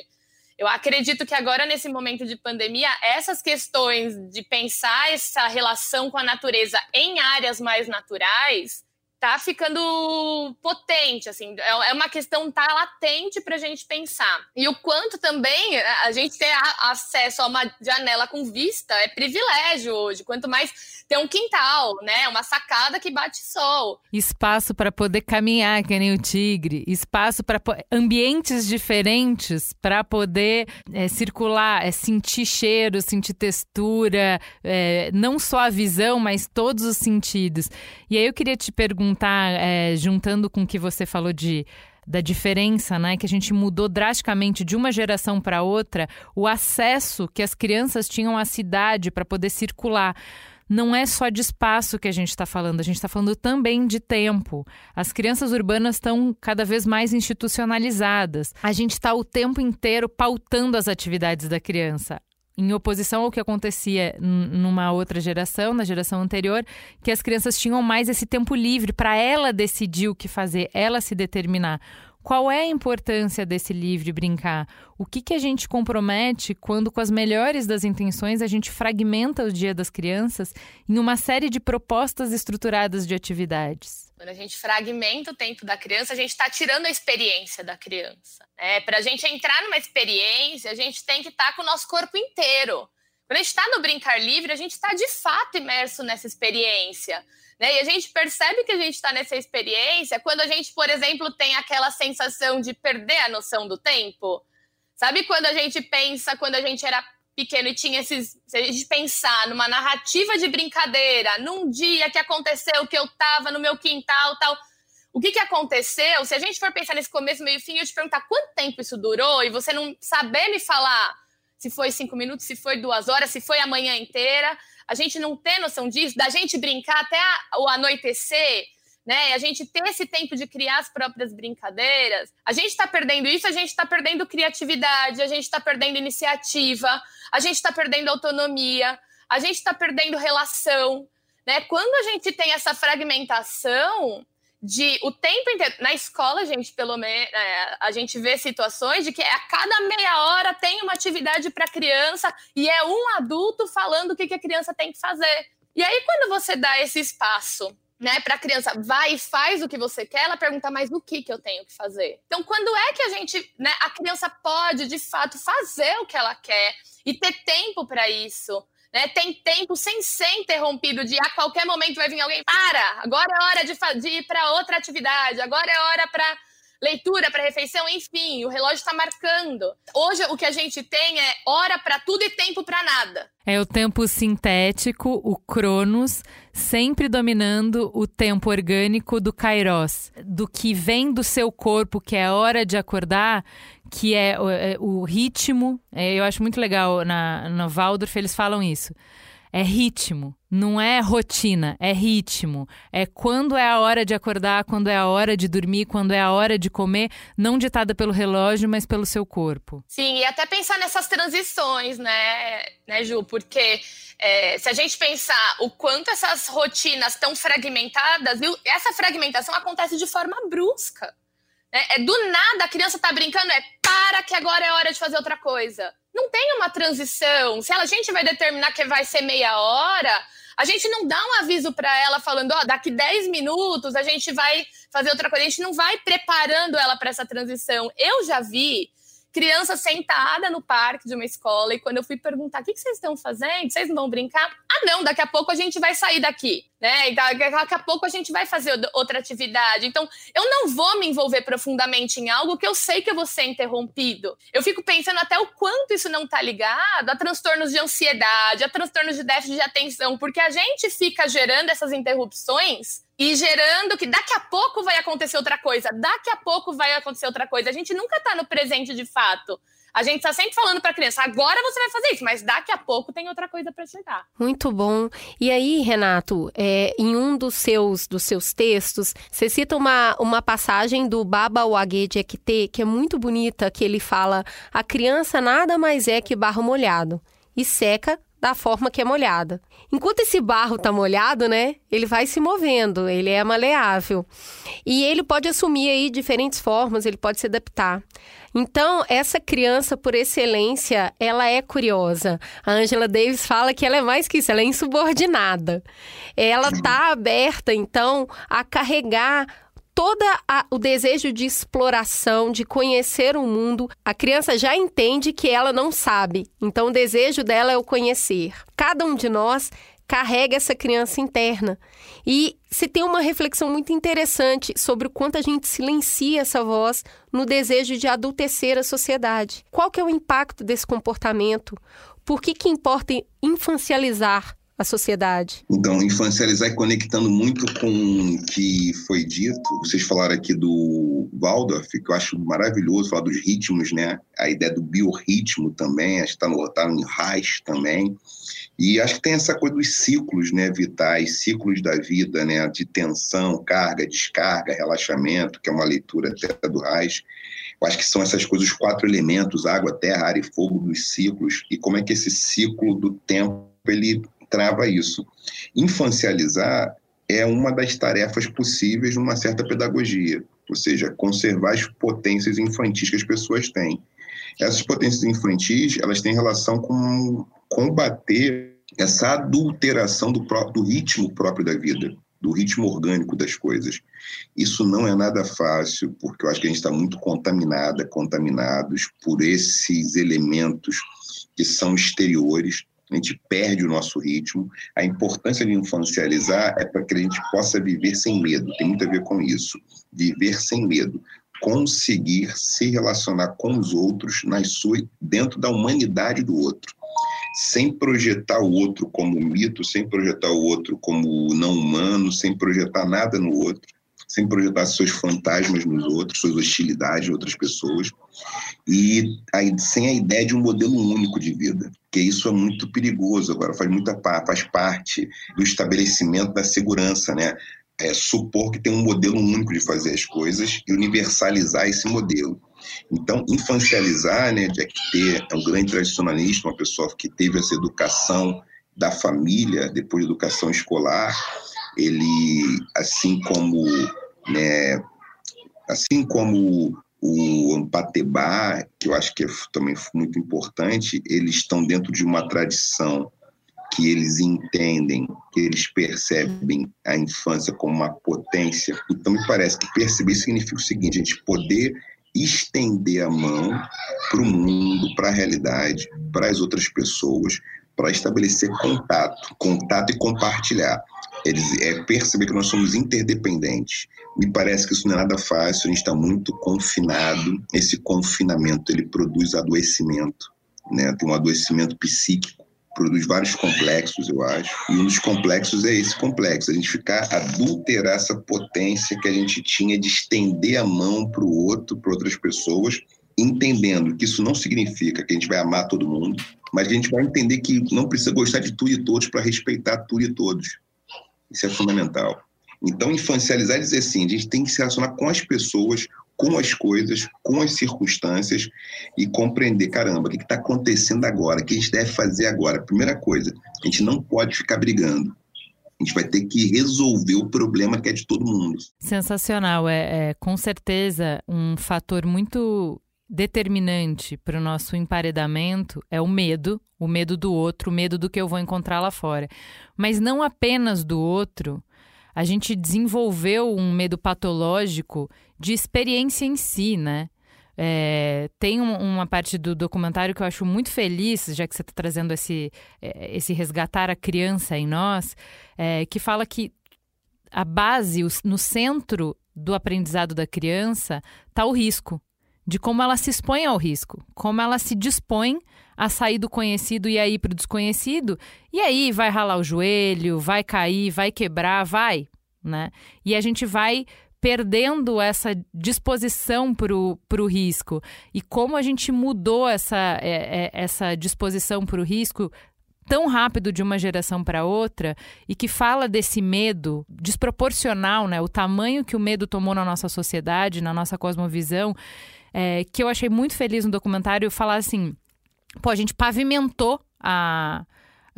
Eu acredito que agora, nesse momento de pandemia, essas questões de pensar essa relação com a natureza em áreas mais naturais tá ficando potente, assim, é, é uma questão tá latente para a gente pensar. E o quanto também a gente ter acesso a uma janela com vista é privilégio hoje. Quanto mais ter um quintal, né, uma sacada que bate sol. Espaço para poder caminhar, que nem o tigre. Espaço para ambientes diferentes para poder é, circular, é, sentir cheiro, sentir textura, é, não só a visão, mas todos os sentidos. E aí eu queria te perguntar é, juntando com o que você falou de da diferença, né, que a gente mudou drasticamente de uma geração para outra, o acesso que as crianças tinham à cidade para poder circular. Não é só de espaço que a gente está falando, a gente está falando também de tempo. As crianças urbanas estão cada vez mais institucionalizadas. A gente está o tempo inteiro pautando as atividades da criança em oposição ao que acontecia numa outra geração, na geração anterior, que as crianças tinham mais esse tempo livre para ela decidir o que fazer, ela se determinar. Qual é a importância desse livre brincar? O que, que a gente compromete quando, com as melhores das intenções, a gente fragmenta o dia das crianças em uma série de propostas estruturadas de atividades? Quando a gente fragmenta o tempo da criança, a gente está tirando a experiência da criança. Né? Para a gente entrar numa experiência, a gente tem que estar tá com o nosso corpo inteiro. Quando a gente está no brincar livre, a gente está de fato imerso nessa experiência. Né? E a gente percebe que a gente está nessa experiência quando a gente, por exemplo, tem aquela sensação de perder a noção do tempo. Sabe quando a gente pensa, quando a gente era pequeno e tinha esses. Se a gente pensar numa narrativa de brincadeira, num dia que aconteceu que eu tava no meu quintal tal. O que, que aconteceu? Se a gente for pensar nesse começo, meio fim, eu te perguntar quanto tempo isso durou e você não saber me falar se foi cinco minutos, se foi duas horas, se foi a manhã inteira, a gente não ter noção disso, da gente brincar até o anoitecer, né? E a gente ter esse tempo de criar as próprias brincadeiras, a gente está perdendo isso, a gente está perdendo criatividade, a gente está perdendo iniciativa, a gente está perdendo autonomia, a gente está perdendo relação, né? Quando a gente tem essa fragmentação de o tempo inteiro na escola, gente, pelo menos é, a gente vê situações de que a cada meia hora tem uma atividade para criança e é um adulto falando o que, que a criança tem que fazer. E aí quando você dá esse espaço né, para a criança, vai e faz o que você quer, ela pergunta, mas o que, que eu tenho que fazer? Então, quando é que a gente, né, a criança pode, de fato, fazer o que ela quer e ter tempo para isso? Né, tem tempo sem ser interrompido de a qualquer momento vai vir alguém, para, agora é hora de, de ir para outra atividade, agora é hora para leitura para refeição, enfim, o relógio está marcando. Hoje o que a gente tem é hora para tudo e tempo para nada. É o tempo sintético, o Cronos, sempre dominando o tempo orgânico do Kairos, do que vem do seu corpo, que é a hora de acordar, que é o, é, o ritmo. É, eu acho muito legal na, no Waldorf eles falam isso é ritmo, não é rotina, é ritmo. É quando é a hora de acordar, quando é a hora de dormir, quando é a hora de comer, não ditada pelo relógio, mas pelo seu corpo. Sim, e até pensar nessas transições, né, né Ju? Porque é, se a gente pensar o quanto essas rotinas estão fragmentadas, essa fragmentação acontece de forma brusca. Né? É do nada a criança tá brincando, é para que agora é hora de fazer outra coisa não tem uma transição. Se a gente vai determinar que vai ser meia hora, a gente não dá um aviso para ela falando, ó, oh, daqui 10 minutos a gente vai fazer outra coisa. A gente não vai preparando ela para essa transição. Eu já vi criança sentada no parque de uma escola e quando eu fui perguntar o que, vocês estão fazendo, vocês não vão brincar? Ah, não, daqui a pouco a gente vai sair daqui, né? Então, daqui a pouco a gente vai fazer outra atividade. Então, eu não vou me envolver profundamente em algo que eu sei que eu vou ser interrompido. Eu fico pensando até o quanto isso não está ligado a transtornos de ansiedade, a transtornos de déficit de atenção, porque a gente fica gerando essas interrupções e gerando que daqui a pouco vai acontecer outra coisa, daqui a pouco vai acontecer outra coisa. A gente nunca está no presente de fato. A gente está sempre falando para a criança, agora você vai fazer isso, mas daqui a pouco tem outra coisa para chegar. Muito bom. E aí, Renato, é, em um dos seus, dos seus textos, você cita uma, uma passagem do Baba Wage de Ekte, que é muito bonita, que ele fala: a criança nada mais é que barro molhado e seca da forma que é molhada. Enquanto esse barro está molhado, né, ele vai se movendo, ele é maleável. E ele pode assumir aí diferentes formas, ele pode se adaptar. Então, essa criança, por excelência, ela é curiosa. A Angela Davis fala que ela é mais que isso, ela é insubordinada. Ela está aberta, então, a carregar todo o desejo de exploração, de conhecer o mundo, a criança já entende que ela não sabe. Então, o desejo dela é o conhecer. Cada um de nós carrega essa criança interna. E se tem uma reflexão muito interessante sobre o quanto a gente silencia essa voz no desejo de adultecer a sociedade. Qual que é o impacto desse comportamento? Por que, que importa infancializar a sociedade? Então, infancializar e conectando muito com o que foi dito. Vocês falaram aqui do Waldorf, que eu acho maravilhoso, falar dos ritmos, né? A ideia do biorritmo também, acho que está no, tá Reich também. E acho que tem essa coisa dos ciclos né, vitais, ciclos da vida, né, de tensão, carga, descarga, relaxamento, que é uma leitura até do Reich. Eu acho que são essas coisas, os quatro elementos, água, terra, ar e fogo dos ciclos, e como é que esse ciclo do tempo ele trava isso. Infancializar é uma das tarefas possíveis numa certa pedagogia, ou seja, conservar as potências infantis que as pessoas têm. Essas potências infantis, elas têm relação com combater essa adulteração do, próprio, do ritmo próprio da vida, do ritmo orgânico das coisas. Isso não é nada fácil, porque eu acho que a gente está muito contaminada, contaminados por esses elementos que são exteriores, a gente perde o nosso ritmo. A importância de infancializar é para que a gente possa viver sem medo, tem muito a ver com isso. Viver sem medo, conseguir se relacionar com os outros nas suas, dentro da humanidade do outro. Sem projetar o outro como mito, sem projetar o outro como não humano, sem projetar nada no outro, sem projetar seus fantasmas nos outros, suas hostilidades em outras pessoas, e aí, sem a ideia de um modelo único de vida, que isso é muito perigoso agora, faz muita faz parte do estabelecimento da segurança, né? É, supor que tem um modelo único de fazer as coisas e universalizar esse modelo. Então, infancializar, né, de ter é um grande tradicionalista, uma pessoa que teve essa educação da família, depois da educação escolar, ele, assim como né? Assim como o Ampatebá, que eu acho que é também muito importante, eles estão dentro de uma tradição que eles entendem, que eles percebem a infância como uma potência. Então, me parece que perceber significa o seguinte: a gente poder estender a mão para o mundo, para a realidade, para as outras pessoas, para estabelecer contato, contato e compartilhar. Eles, é perceber que nós somos interdependentes. Me parece que isso não é nada fácil, a gente está muito confinado. Esse confinamento ele produz adoecimento, né? tem um adoecimento psíquico, produz vários complexos, eu acho. E um dos complexos é esse complexo, a gente ficar adulterar essa potência que a gente tinha de estender a mão para o outro, para outras pessoas, entendendo que isso não significa que a gente vai amar todo mundo, mas a gente vai entender que não precisa gostar de tudo e todos para respeitar tudo e todos. Isso é fundamental. Então, infancializar e dizer assim, a gente tem que se relacionar com as pessoas, com as coisas, com as circunstâncias e compreender, caramba, o que está acontecendo agora, o que a gente deve fazer agora. Primeira coisa, a gente não pode ficar brigando. A gente vai ter que resolver o problema que é de todo mundo. Sensacional. É, é com certeza um fator muito determinante para o nosso emparedamento é o medo, o medo do outro, o medo do que eu vou encontrar lá fora. Mas não apenas do outro, a gente desenvolveu um medo patológico de experiência em si, né? É, tem um, uma parte do documentário que eu acho muito feliz, já que você está trazendo esse, é, esse resgatar a criança em nós, é, que fala que a base, no centro do aprendizado da criança, está o risco de como ela se expõe ao risco, como ela se dispõe a sair do conhecido e aí para o desconhecido, e aí vai ralar o joelho, vai cair, vai quebrar, vai, né? E a gente vai perdendo essa disposição para o risco. E como a gente mudou essa, é, é, essa disposição para o risco tão rápido de uma geração para outra e que fala desse medo desproporcional, né? O tamanho que o medo tomou na nossa sociedade, na nossa cosmovisão é, que eu achei muito feliz no documentário falar assim: pô, a gente pavimentou a,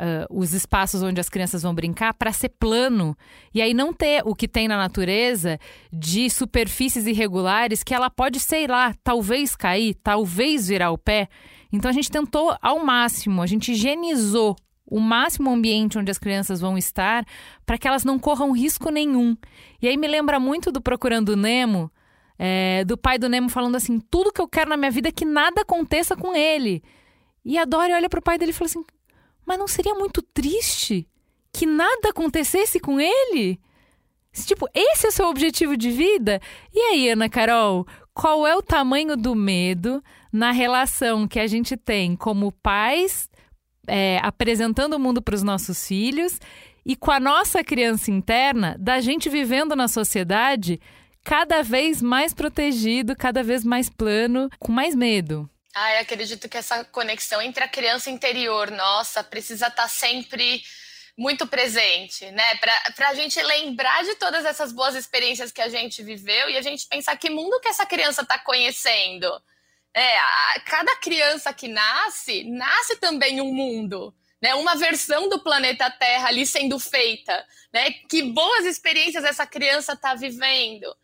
uh, os espaços onde as crianças vão brincar para ser plano e aí não ter o que tem na natureza de superfícies irregulares que ela pode, sei lá, talvez cair, talvez virar o pé. Então a gente tentou ao máximo, a gente higienizou o máximo ambiente onde as crianças vão estar para que elas não corram risco nenhum. E aí me lembra muito do Procurando Nemo, é, do pai do Nemo falando assim: tudo que eu quero na minha vida é que nada aconteça com ele. E a Dory olha pro pai dele e fala assim: mas não seria muito triste que nada acontecesse com ele? Tipo, esse é o seu objetivo de vida? E aí, Ana Carol, qual é o tamanho do medo na relação que a gente tem como pais é, apresentando o mundo para os nossos filhos e com a nossa criança interna, da gente vivendo na sociedade cada vez mais protegido, cada vez mais plano, com mais medo. Ah, eu acredito que essa conexão entre a criança interior nossa precisa estar tá sempre muito presente, né? Para a gente lembrar de todas essas boas experiências que a gente viveu e a gente pensar que mundo que essa criança está conhecendo. É, a, cada criança que nasce, nasce também um mundo. Né, uma versão do planeta Terra ali sendo feita, né? Que boas experiências essa criança está vivendo.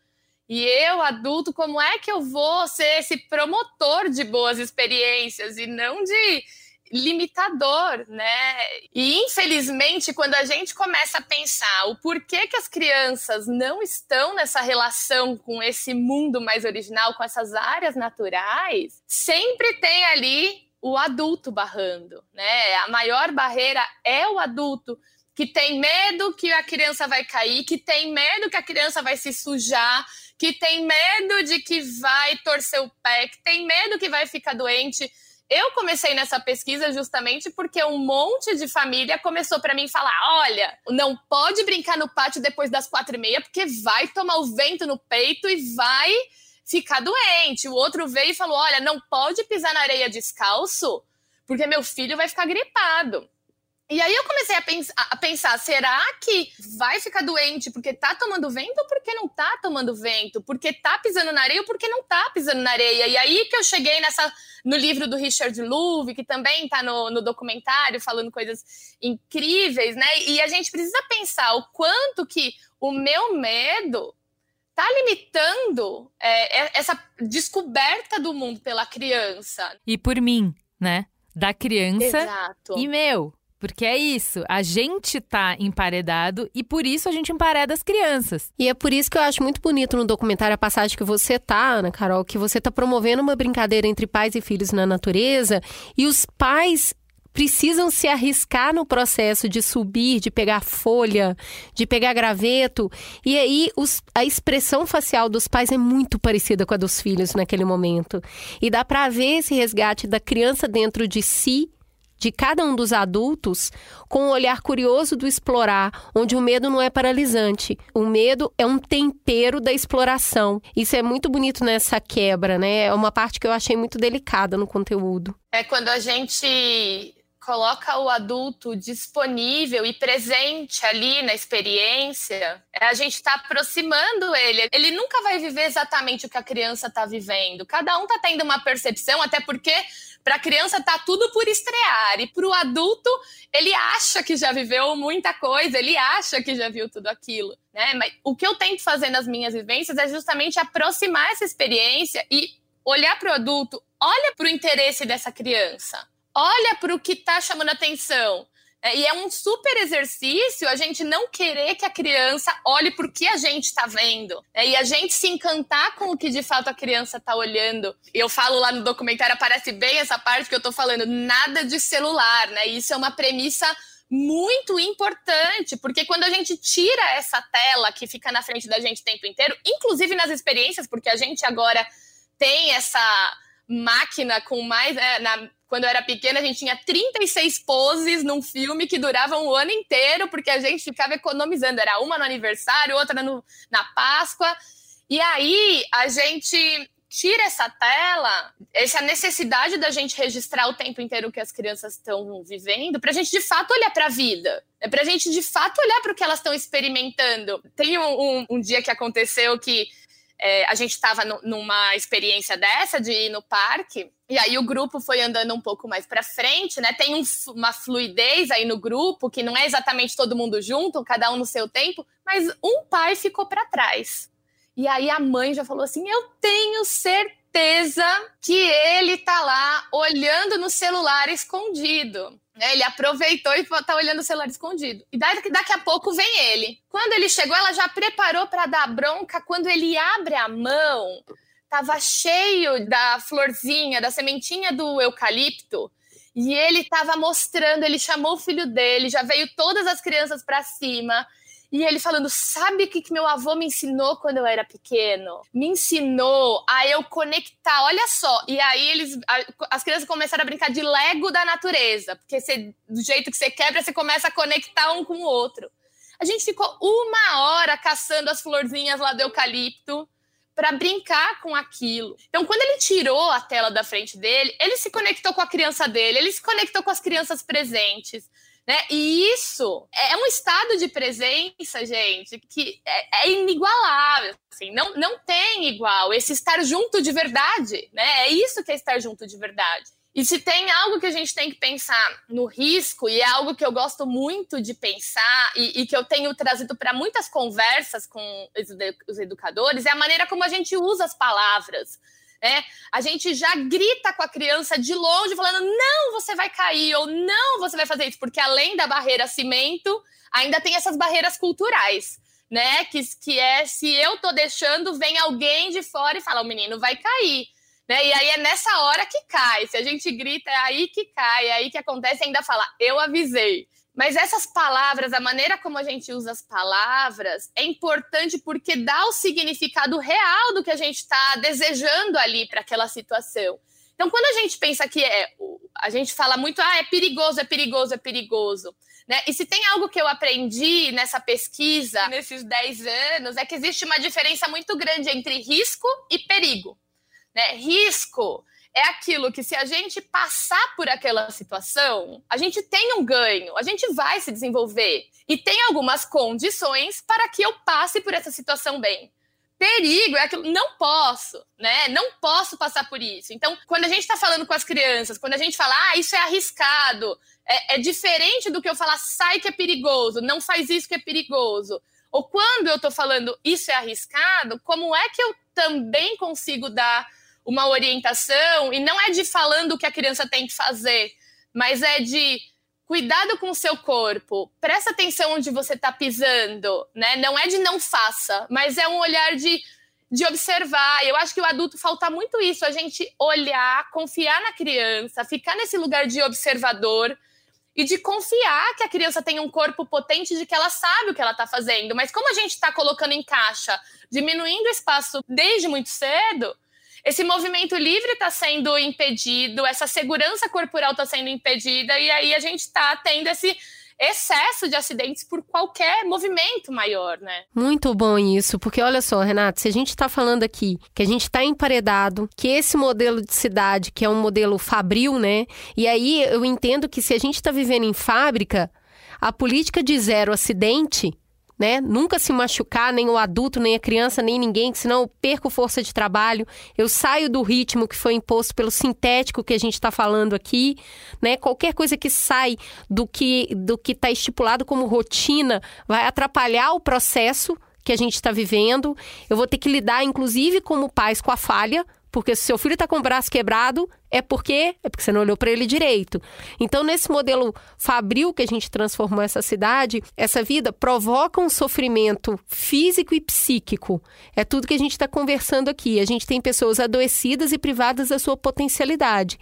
E eu, adulto, como é que eu vou ser esse promotor de boas experiências e não de limitador, né? E infelizmente, quando a gente começa a pensar o porquê que as crianças não estão nessa relação com esse mundo mais original, com essas áreas naturais, sempre tem ali o adulto barrando, né? A maior barreira é o adulto que tem medo que a criança vai cair, que tem medo que a criança vai se sujar, que tem medo de que vai torcer o pé, que tem medo que vai ficar doente. Eu comecei nessa pesquisa justamente porque um monte de família começou para mim falar: olha, não pode brincar no pátio depois das quatro e meia, porque vai tomar o vento no peito e vai ficar doente. O outro veio e falou: olha, não pode pisar na areia descalço, porque meu filho vai ficar gripado. E aí eu comecei a, pens a, pensar, será que vai ficar doente porque tá tomando vento ou porque não tá tomando vento? Porque tá pisando na areia ou porque não tá pisando na areia? E aí que eu cheguei nessa no livro do Richard Louv, que também tá no, no documentário falando coisas incríveis, né? E a gente precisa pensar o quanto que o meu medo tá limitando é, é essa descoberta do mundo pela criança. E por mim, né? Da criança Exato. e meu. Porque é isso, a gente tá emparedado e por isso a gente empareda as crianças. E é por isso que eu acho muito bonito no documentário a passagem que você tá, Ana Carol, que você tá promovendo uma brincadeira entre pais e filhos na natureza e os pais precisam se arriscar no processo de subir, de pegar folha, de pegar graveto. E aí os, a expressão facial dos pais é muito parecida com a dos filhos naquele momento. E dá para ver esse resgate da criança dentro de si de cada um dos adultos com o um olhar curioso do explorar, onde o medo não é paralisante. O medo é um tempero da exploração. Isso é muito bonito nessa quebra, né? É uma parte que eu achei muito delicada no conteúdo. É quando a gente coloca o adulto disponível e presente ali na experiência, a gente está aproximando ele. Ele nunca vai viver exatamente o que a criança está vivendo. Cada um está tendo uma percepção, até porque para a criança tá tudo por estrear e para o adulto ele acha que já viveu muita coisa, ele acha que já viu tudo aquilo, né? Mas o que eu tento fazer nas minhas vivências é justamente aproximar essa experiência e olhar para o adulto, olha para o interesse dessa criança, olha para o que está chamando atenção. É, e é um super exercício a gente não querer que a criança olhe por que a gente está vendo. É, e a gente se encantar com o que de fato a criança está olhando. Eu falo lá no documentário, aparece bem essa parte que eu estou falando, nada de celular, né? Isso é uma premissa muito importante, porque quando a gente tira essa tela que fica na frente da gente o tempo inteiro, inclusive nas experiências, porque a gente agora tem essa máquina com mais. É, na, quando eu era pequena, a gente tinha 36 poses num filme que durava um ano inteiro, porque a gente ficava economizando. Era uma no aniversário, outra no, na Páscoa. E aí a gente tira essa tela, essa necessidade da gente registrar o tempo inteiro que as crianças estão vivendo, para a gente de fato olhar para a vida, é para a gente de fato olhar para o que elas estão experimentando. Tem um, um, um dia que aconteceu que é, a gente estava numa experiência dessa de ir no parque, e aí o grupo foi andando um pouco mais para frente, né? Tem um, uma fluidez aí no grupo, que não é exatamente todo mundo junto, cada um no seu tempo, mas um pai ficou para trás. E aí a mãe já falou assim: Eu tenho certeza que ele tá lá olhando no celular escondido. Né? Ele aproveitou e tá olhando o celular escondido. E daqui, daqui a pouco vem ele. Quando ele chegou, ela já preparou para dar bronca. Quando ele abre a mão, tava cheio da florzinha, da sementinha do eucalipto. E ele tava mostrando, ele chamou o filho dele, já veio todas as crianças para cima. E ele falando: sabe o que, que meu avô me ensinou quando eu era pequeno? Me ensinou a eu conectar. Olha só. E aí eles, as crianças começaram a brincar de Lego da natureza. Porque você, do jeito que você quebra, você começa a conectar um com o outro. A gente ficou uma hora caçando as florzinhas lá do eucalipto para brincar com aquilo. Então, quando ele tirou a tela da frente dele, ele se conectou com a criança dele, ele se conectou com as crianças presentes. Né? E isso é um estado de presença, gente, que é, é inigualável. Assim, não, não tem igual esse estar junto de verdade. Né? É isso que é estar junto de verdade. E se tem algo que a gente tem que pensar no risco, e é algo que eu gosto muito de pensar e, e que eu tenho trazido para muitas conversas com os educadores, é a maneira como a gente usa as palavras né? A gente já grita com a criança de longe, falando: não, você vai cair, ou não, você vai fazer isso, porque além da barreira cimento, ainda tem essas barreiras culturais. Né? Que, que é se eu tô deixando, vem alguém de fora e fala: o menino vai cair. Né? E aí é nessa hora que cai. Se a gente grita, é aí que cai, é aí que acontece, ainda fala, eu avisei. Mas essas palavras, a maneira como a gente usa as palavras, é importante porque dá o significado real do que a gente está desejando ali para aquela situação. Então, quando a gente pensa que é, a gente fala muito, ah, é perigoso, é perigoso, é perigoso. Né? E se tem algo que eu aprendi nessa pesquisa, nesses 10 anos, é que existe uma diferença muito grande entre risco e perigo. Né? Risco é aquilo que se a gente passar por aquela situação, a gente tem um ganho, a gente vai se desenvolver e tem algumas condições para que eu passe por essa situação bem. Perigo é aquilo, não posso, né? Não posso passar por isso. Então, quando a gente está falando com as crianças, quando a gente fala, ah, isso é arriscado, é, é diferente do que eu falar, sai que é perigoso, não faz isso que é perigoso. Ou quando eu estou falando, isso é arriscado, como é que eu também consigo dar uma orientação, e não é de falando o que a criança tem que fazer, mas é de cuidado com o seu corpo, presta atenção onde você está pisando, né? Não é de não faça, mas é um olhar de, de observar. Eu acho que o adulto falta muito isso, a gente olhar, confiar na criança, ficar nesse lugar de observador e de confiar que a criança tem um corpo potente, de que ela sabe o que ela está fazendo. Mas como a gente está colocando em caixa, diminuindo o espaço desde muito cedo, esse movimento livre está sendo impedido, essa segurança corporal está sendo impedida, e aí a gente está tendo esse excesso de acidentes por qualquer movimento maior, né? Muito bom isso, porque olha só, Renato, se a gente está falando aqui que a gente está emparedado, que esse modelo de cidade, que é um modelo fabril, né? E aí eu entendo que se a gente está vivendo em fábrica, a política de zero acidente né? Nunca se machucar, nem o adulto, nem a criança, nem ninguém, senão eu perco força de trabalho, eu saio do ritmo que foi imposto pelo sintético que a gente está falando aqui, né? Qualquer coisa que sai do que do que está estipulado como rotina vai atrapalhar o processo que a gente está vivendo. Eu vou ter que lidar, inclusive, como pais, com a falha, porque se seu filho está com o braço quebrado, é porque é porque você não olhou para ele direito. Então, nesse modelo fabril que a gente transformou essa cidade, essa vida provoca um sofrimento físico e psíquico. É tudo que a gente está conversando aqui. A gente tem pessoas adoecidas e privadas da sua potencialidade,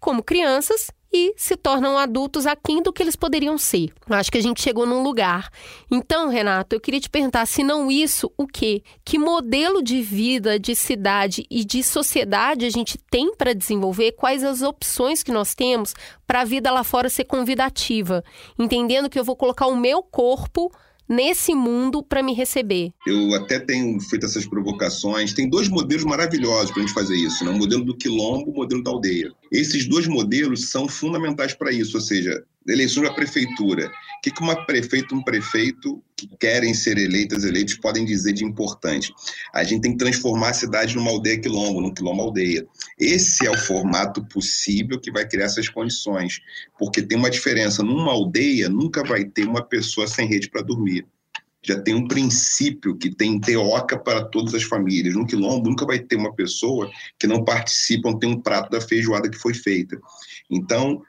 como crianças e se tornam adultos aquém do que eles poderiam ser. Acho que a gente chegou num lugar. Então, Renato, eu queria te perguntar, se não isso, o quê? Que modelo de vida, de cidade e de sociedade a gente tem para desenvolver? Quais as opções que nós temos para a vida lá fora ser convidativa? Entendendo que eu vou colocar o meu corpo nesse mundo para me receber? Eu até tenho feito essas provocações. Tem dois modelos maravilhosos para a gente fazer isso, né? o modelo do quilombo, o modelo da aldeia. Esses dois modelos são fundamentais para isso, ou seja, eleições da prefeitura. O que, uma prefeita, um prefeito que querem ser eleitas, eleitos, podem dizer de importante. A gente tem que transformar a cidade numa aldeia quilombo, num quilombo aldeia. Esse é o formato possível que vai criar essas condições, porque tem uma diferença. Numa aldeia, nunca vai ter uma pessoa sem rede para dormir já tem um princípio que tem teoca para todas as famílias. No quilombo nunca vai ter uma pessoa que não participa, não tem um prato da feijoada que foi feita. Então,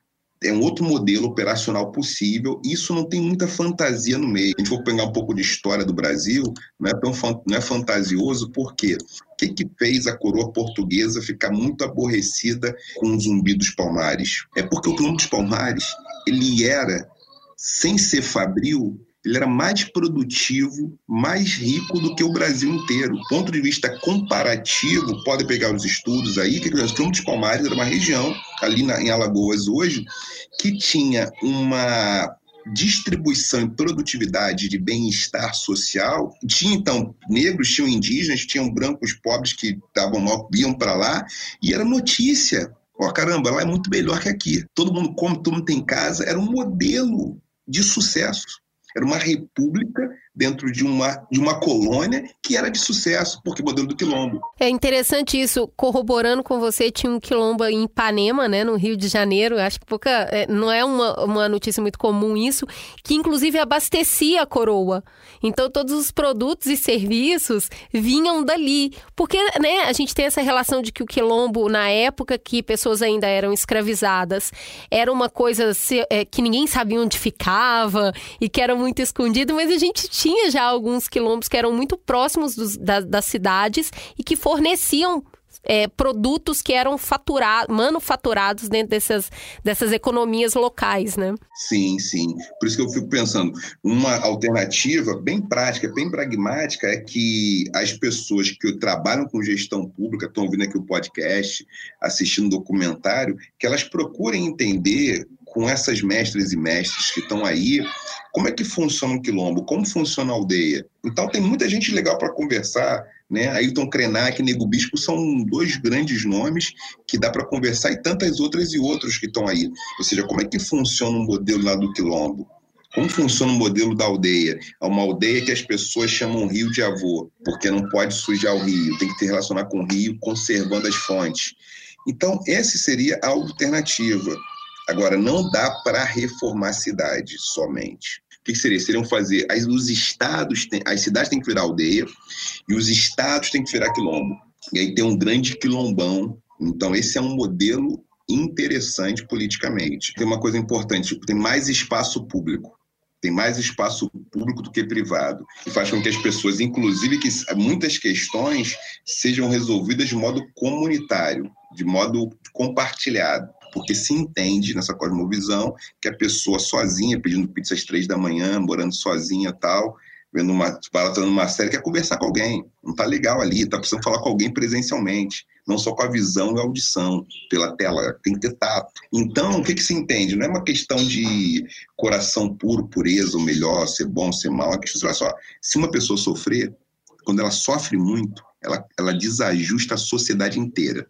é um outro modelo operacional possível. Isso não tem muita fantasia no meio. A gente for pegar um pouco de história do Brasil, não é tão não é fantasioso, por quê? O que, que fez a coroa portuguesa ficar muito aborrecida com o zumbi dos palmares? É porque o quilombo dos palmares, ele era, sem ser fabril, ele era mais produtivo, mais rico do que o Brasil inteiro. Do ponto de vista comparativo, pode pegar os estudos aí, que o Campos de Palmares era uma região, ali na, em Alagoas hoje, que tinha uma distribuição e produtividade de bem-estar social. Tinha, então, negros, tinham indígenas, tinham brancos pobres que estavam mal, iam para lá, e era notícia. Ó, oh, caramba, lá é muito melhor que aqui. Todo mundo come, todo mundo tem casa. Era um modelo de sucesso. Era uma república dentro de uma, de uma colônia que era de sucesso, porque modelo do quilombo. É interessante isso, corroborando com você, tinha um quilombo em Ipanema, né, no Rio de Janeiro, acho que pouca, é, não é uma, uma notícia muito comum isso, que inclusive abastecia a coroa. Então todos os produtos e serviços vinham dali, porque né, a gente tem essa relação de que o quilombo, na época que pessoas ainda eram escravizadas, era uma coisa é, que ninguém sabia onde ficava e que era muito escondido, mas a gente tinha já alguns quilombos que eram muito próximos dos, da, das cidades e que forneciam é, produtos que eram faturados, manufaturados dentro dessas, dessas economias locais, né? Sim, sim. Por isso que eu fico pensando, uma alternativa bem prática, bem pragmática, é que as pessoas que trabalham com gestão pública, estão ouvindo aqui o podcast, assistindo o documentário, que elas procurem entender com essas mestras e mestres que estão aí, como é que funciona o quilombo, como funciona a aldeia. Então tem muita gente legal para conversar, né? Ailton Krenak Nego Bispo são dois grandes nomes que dá para conversar e tantas outras e outros que estão aí. Ou seja, como é que funciona o modelo lá do quilombo? Como funciona o modelo da aldeia? É uma aldeia que as pessoas chamam rio de avô, porque não pode sujar o rio, tem que ter relacionar com o rio, conservando as fontes. Então, essa seria a alternativa. Agora, não dá para reformar a cidade somente. O que, seria? Seriam fazer. As, os estados, tem, as cidades têm que virar aldeia e os estados têm que virar quilombo. E aí tem um grande quilombão. Então, esse é um modelo interessante politicamente. Tem uma coisa importante: tem mais espaço público tem mais espaço público do que privado, e faz com que as pessoas, inclusive que muitas questões, sejam resolvidas de modo comunitário, de modo compartilhado porque se entende nessa cosmovisão que a pessoa sozinha, pedindo pizza às três da manhã, morando sozinha tal, vendo uma, balatando uma série, quer conversar com alguém. Não está legal ali, está precisando falar com alguém presencialmente, não só com a visão e a audição, pela tela, tem que ter tato. Então, o que, que se entende? Não é uma questão de coração puro, pureza, ou melhor, ser bom, ser mal. É questão, só, se uma pessoa sofrer, quando ela sofre muito, ela, ela desajusta a sociedade inteira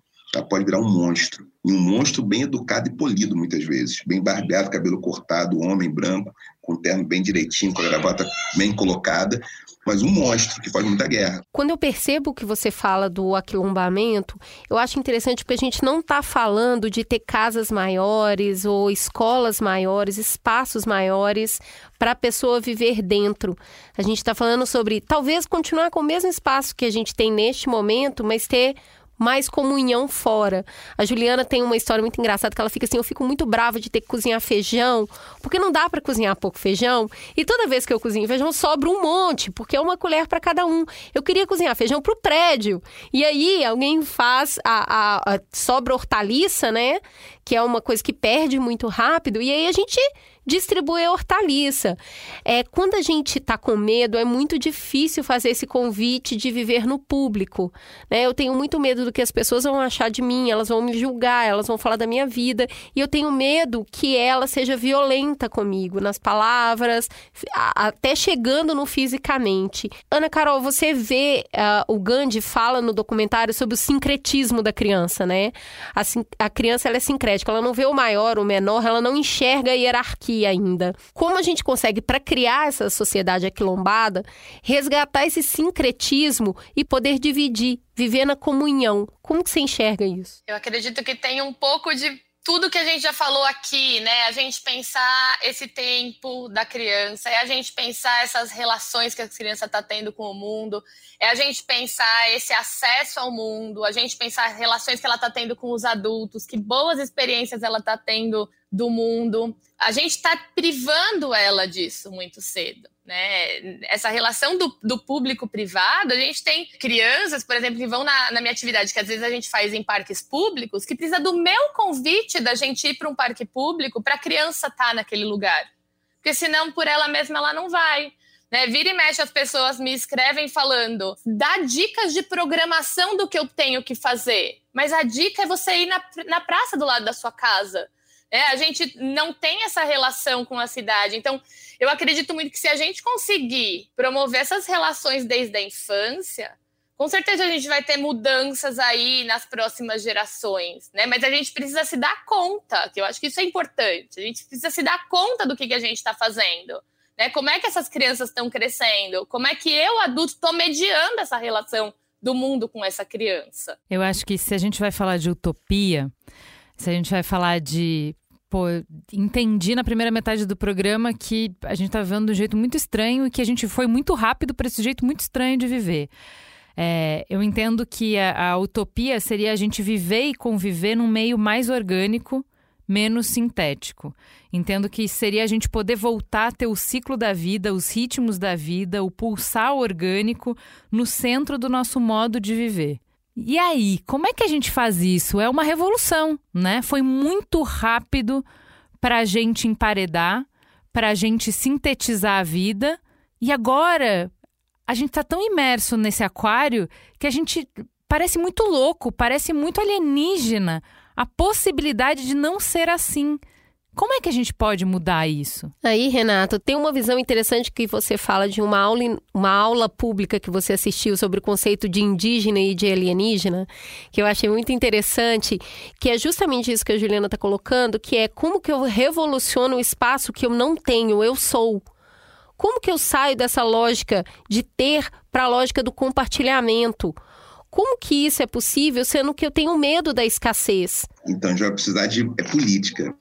pode virar um monstro. E um monstro bem educado e polido, muitas vezes. Bem barbeado, cabelo cortado, homem branco, com terno bem direitinho, com a gravata bem colocada. Mas um monstro que faz muita guerra. Quando eu percebo que você fala do aquilombamento, eu acho interessante porque a gente não está falando de ter casas maiores ou escolas maiores, espaços maiores para a pessoa viver dentro. A gente está falando sobre talvez continuar com o mesmo espaço que a gente tem neste momento, mas ter mais comunhão fora. A Juliana tem uma história muito engraçada que ela fica assim: eu fico muito brava de ter que cozinhar feijão, porque não dá para cozinhar pouco feijão. E toda vez que eu cozinho feijão, sobra um monte, porque é uma colher para cada um. Eu queria cozinhar feijão pro prédio. E aí alguém faz a, a, a sobra hortaliça, né? Que é uma coisa que perde muito rápido. E aí a gente distribuir hortaliça. É, quando a gente está com medo, é muito difícil fazer esse convite de viver no público. Né? Eu tenho muito medo do que as pessoas vão achar de mim, elas vão me julgar, elas vão falar da minha vida. E eu tenho medo que ela seja violenta comigo, nas palavras, até chegando no fisicamente. Ana Carol, você vê uh, o Gandhi fala no documentário sobre o sincretismo da criança, né? A, a criança ela é sincrética sintético, ela não vê o maior, o menor, ela não enxerga a hierarquia ainda. Como a gente consegue, para criar essa sociedade aquilombada, resgatar esse sincretismo e poder dividir, viver na comunhão? Como que você enxerga isso? Eu acredito que tem um pouco de tudo que a gente já falou aqui, né? A gente pensar esse tempo da criança, é a gente pensar essas relações que a criança está tendo com o mundo, é a gente pensar esse acesso ao mundo, a gente pensar as relações que ela está tendo com os adultos, que boas experiências ela está tendo do mundo. A gente está privando ela disso muito cedo. Né? Essa relação do, do público-privado, a gente tem crianças, por exemplo, que vão na, na, minha atividade, que às vezes a gente faz em parques públicos, que precisa do meu convite da gente ir para um parque público para a criança estar tá naquele lugar. Porque senão, por ela mesma, ela não vai. Né? Vira e mexe, as pessoas me escrevem falando, dá dicas de programação do que eu tenho que fazer. Mas a dica é você ir na, na praça do lado da sua casa. É, a gente não tem essa relação com a cidade. Então, eu acredito muito que se a gente conseguir promover essas relações desde a infância, com certeza a gente vai ter mudanças aí nas próximas gerações, né? Mas a gente precisa se dar conta, que eu acho que isso é importante. A gente precisa se dar conta do que, que a gente está fazendo. Né? Como é que essas crianças estão crescendo? Como é que eu, adulto, estou mediando essa relação do mundo com essa criança? Eu acho que se a gente vai falar de utopia, se a gente vai falar de Pô, entendi na primeira metade do programa que a gente tá vivendo de um jeito muito estranho e que a gente foi muito rápido para esse jeito muito estranho de viver. É, eu entendo que a, a, utopia seria a gente viver e conviver num meio mais orgânico, menos sintético. Entendo que seria a gente poder voltar a ter o ciclo da vida, os ritmos da vida, o pulsar orgânico no centro do nosso modo de viver. E aí, como é que a gente faz isso? É uma revolução, né? Foi muito rápido para a gente emparedar, para a gente sintetizar a vida. E agora a gente está tão imerso nesse aquário que a gente parece muito louco, parece muito alienígena a possibilidade de não ser assim. Como é que a gente pode mudar isso? Aí, Renato, tem uma visão interessante que você fala de uma aula, uma aula pública que você assistiu sobre o conceito de indígena e de alienígena, que eu achei muito interessante, que é justamente isso que a Juliana está colocando, que é como que eu revoluciono o espaço que eu não tenho, eu sou. Como que eu saio dessa lógica de ter para a lógica do compartilhamento? Como que isso é possível, sendo que eu tenho medo da escassez? Então, a gente vai precisar de é política.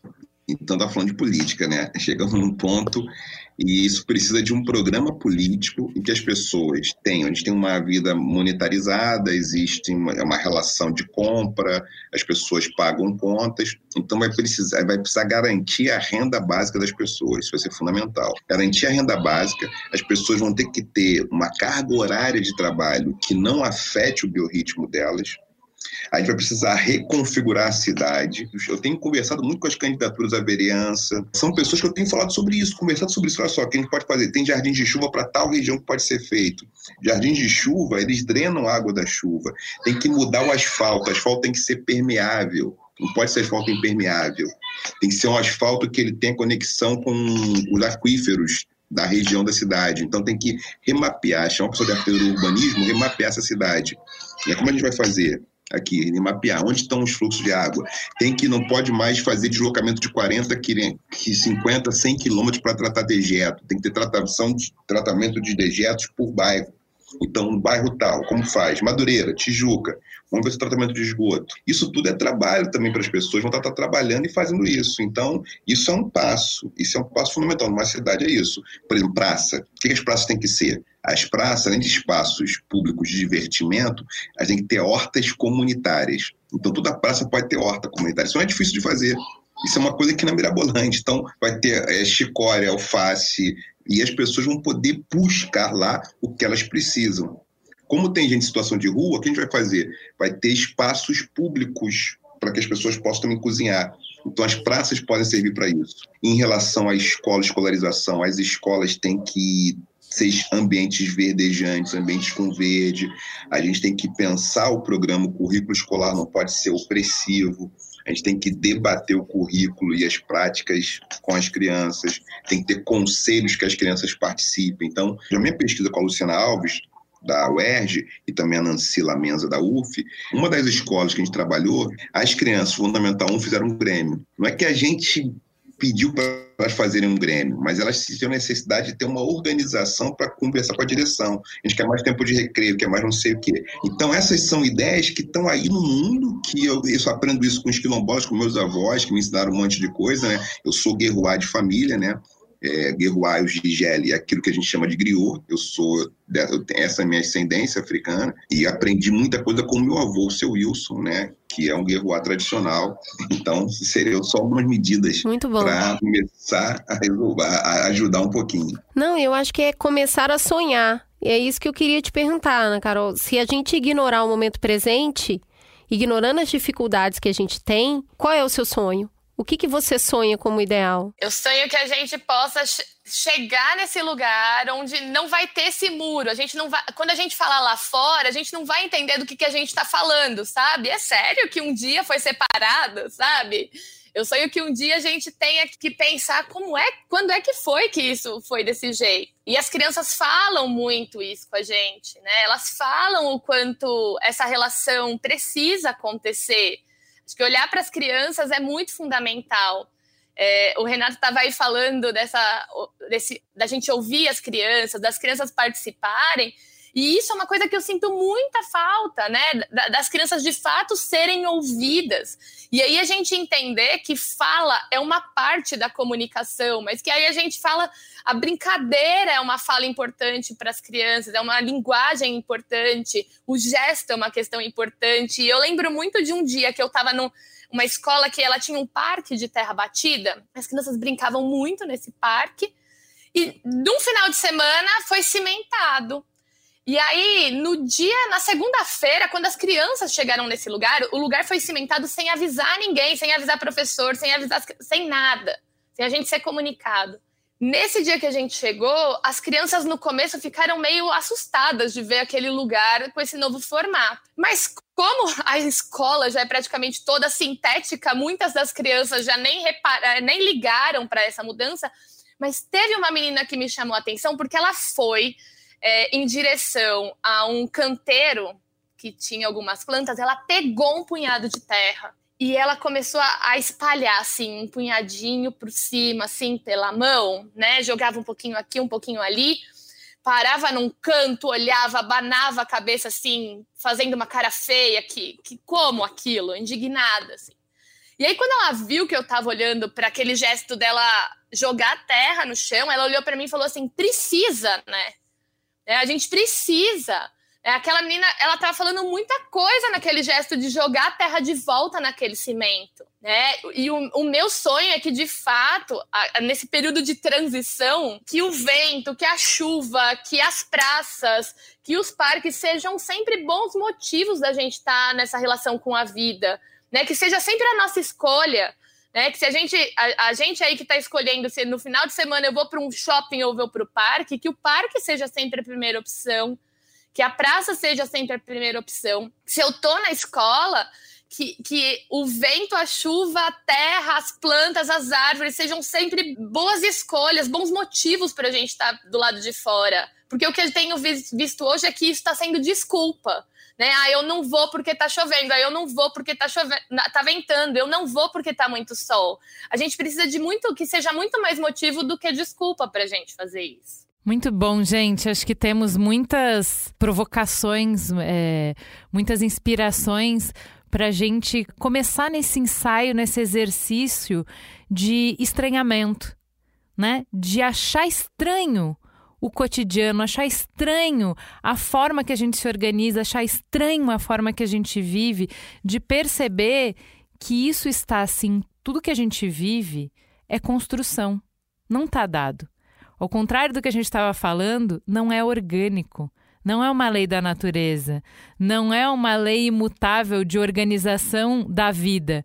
Então, está falando de política, né? Chegamos num ponto e isso precisa de um programa político em que as pessoas tenham, a gente tem uma vida monetarizada, existe uma, uma relação de compra, as pessoas pagam contas, então vai precisar, vai precisar garantir a renda básica das pessoas, isso vai ser fundamental. Garantir a renda básica, as pessoas vão ter que ter uma carga horária de trabalho que não afete o biorritmo delas, a gente vai precisar reconfigurar a cidade. Eu tenho conversado muito com as candidaturas à vereança. São pessoas que eu tenho falado sobre isso, conversado sobre isso. Olha só, o que a gente pode fazer? Tem jardins de chuva para tal região que pode ser feito. Jardins de chuva, eles drenam água da chuva. Tem que mudar o asfalto. O asfalto tem que ser permeável. Não pode ser asfalto impermeável. Tem que ser um asfalto que ele tenha conexão com os aquíferos da região da cidade. Então tem que remapear, chamar uma pessoa de arquitetura urbanismo, remapear essa cidade. E é como a gente vai fazer? Aqui, mapear onde estão os fluxos de água. Tem que não pode mais fazer deslocamento de 40, 50, 100 quilômetros para tratar dejeto. Tem que ter tratação de, tratamento de dejetos por bairro. Então, no bairro tal, como faz? Madureira, Tijuca, vamos ver o tratamento de esgoto. Isso tudo é trabalho também para as pessoas, vão estar trabalhando e fazendo isso. Então, isso é um passo, isso é um passo fundamental. Numa cidade é isso. Por exemplo, praça. O que as praças têm que ser? As praças, além de espaços públicos de divertimento, a gente tem que ter hortas comunitárias. Então, toda praça pode ter horta comunitária. Isso não é difícil de fazer. Isso é uma coisa que não é mirabolante. Então, vai ter é, chicória, alface, e as pessoas vão poder buscar lá o que elas precisam. Como tem gente em situação de rua, o que a gente vai fazer? Vai ter espaços públicos para que as pessoas possam também cozinhar. Então, as praças podem servir para isso. Em relação à escola, escolarização, as escolas têm que ser ambientes verdejantes, ambientes com verde. A gente tem que pensar o programa, o currículo escolar não pode ser opressivo. A gente tem que debater o currículo e as práticas com as crianças, tem que ter conselhos que as crianças participem. Então, na minha pesquisa com a Luciana Alves, da UERJ e também a Nancy Lamenza da UF, uma das escolas que a gente trabalhou, as crianças Fundamental 1 fizeram um Grêmio. Não é que a gente pediu para elas fazerem um Grêmio, mas elas tinham necessidade de ter uma organização para conversar com a direção. A gente quer mais tempo de recreio, quer mais não sei o quê. Então, essas são ideias que estão aí no mundo, que eu, eu aprendo isso com os quilombolas, com meus avós, que me ensinaram um monte de coisa, né? Eu sou guerruá de família, né? É, Guerruá e o Gigeli, aquilo que a gente chama de griot. Eu sou, eu tenho essa minha ascendência africana e aprendi muita coisa com meu avô, o seu Wilson, né? Que é um guerruá tradicional. Então, seriam só algumas medidas para começar a, resolver, a ajudar um pouquinho. Não, eu acho que é começar a sonhar. E é isso que eu queria te perguntar, Ana Carol. Se a gente ignorar o momento presente, ignorando as dificuldades que a gente tem, qual é o seu sonho? O que, que você sonha como ideal? Eu sonho que a gente possa chegar nesse lugar onde não vai ter esse muro. A gente não vai, quando a gente fala lá fora, a gente não vai entender do que, que a gente está falando, sabe? É sério que um dia foi separado, sabe? Eu sonho que um dia a gente tenha que pensar como é, quando é que foi que isso foi desse jeito. E as crianças falam muito isso com a gente, né? Elas falam o quanto essa relação precisa acontecer Acho que olhar para as crianças é muito fundamental. É, o Renato estava aí falando dessa, desse, da gente ouvir as crianças, das crianças participarem. E isso é uma coisa que eu sinto muita falta, né? Das crianças de fato serem ouvidas. E aí a gente entender que fala é uma parte da comunicação, mas que aí a gente fala, a brincadeira é uma fala importante para as crianças, é uma linguagem importante, o gesto é uma questão importante. E eu lembro muito de um dia que eu estava numa escola que ela tinha um parque de terra batida, as crianças brincavam muito nesse parque. E num final de semana foi cimentado. E aí, no dia, na segunda-feira, quando as crianças chegaram nesse lugar, o lugar foi cimentado sem avisar ninguém, sem avisar professor, sem avisar, sem nada, sem a gente ser comunicado. Nesse dia que a gente chegou, as crianças no começo ficaram meio assustadas de ver aquele lugar com esse novo formato. Mas como a escola já é praticamente toda sintética, muitas das crianças já nem repararam, nem ligaram para essa mudança. Mas teve uma menina que me chamou a atenção porque ela foi é, em direção a um canteiro que tinha algumas plantas, ela pegou um punhado de terra e ela começou a, a espalhar assim um punhadinho por cima, assim pela mão, né? Jogava um pouquinho aqui, um pouquinho ali, parava num canto, olhava, abanava a cabeça assim, fazendo uma cara feia, que, que como aquilo, indignada assim. E aí quando ela viu que eu estava olhando para aquele gesto dela jogar terra no chão, ela olhou para mim e falou assim: "Precisa, né? É, a gente precisa. É, aquela menina, ela estava falando muita coisa naquele gesto de jogar a terra de volta naquele cimento. Né? E o, o meu sonho é que, de fato, a, nesse período de transição, que o vento, que a chuva, que as praças, que os parques sejam sempre bons motivos da gente estar tá nessa relação com a vida. Né? Que seja sempre a nossa escolha. Né? Que se a gente, a, a gente aí que está escolhendo se no final de semana eu vou para um shopping ou vou para o parque, que o parque seja sempre a primeira opção, que a praça seja sempre a primeira opção. Se eu tô na escola, que, que o vento, a chuva, a terra, as plantas, as árvores sejam sempre boas escolhas, bons motivos para a gente estar tá do lado de fora. Porque o que eu tenho visto hoje é que isso está sendo desculpa né? Ah, eu não vou porque tá chovendo, ah, eu não vou porque tá chovendo, tá ventando, eu não vou porque tá muito sol. A gente precisa de muito que seja muito mais motivo do que desculpa pra gente fazer isso. Muito bom, gente. Acho que temos muitas provocações, é, muitas inspirações para a gente começar nesse ensaio, nesse exercício de estranhamento, né? De achar estranho o cotidiano, achar estranho a forma que a gente se organiza, achar estranho a forma que a gente vive, de perceber que isso está assim, tudo que a gente vive é construção, não está dado. Ao contrário do que a gente estava falando, não é orgânico. Não é uma lei da natureza, não é uma lei imutável de organização da vida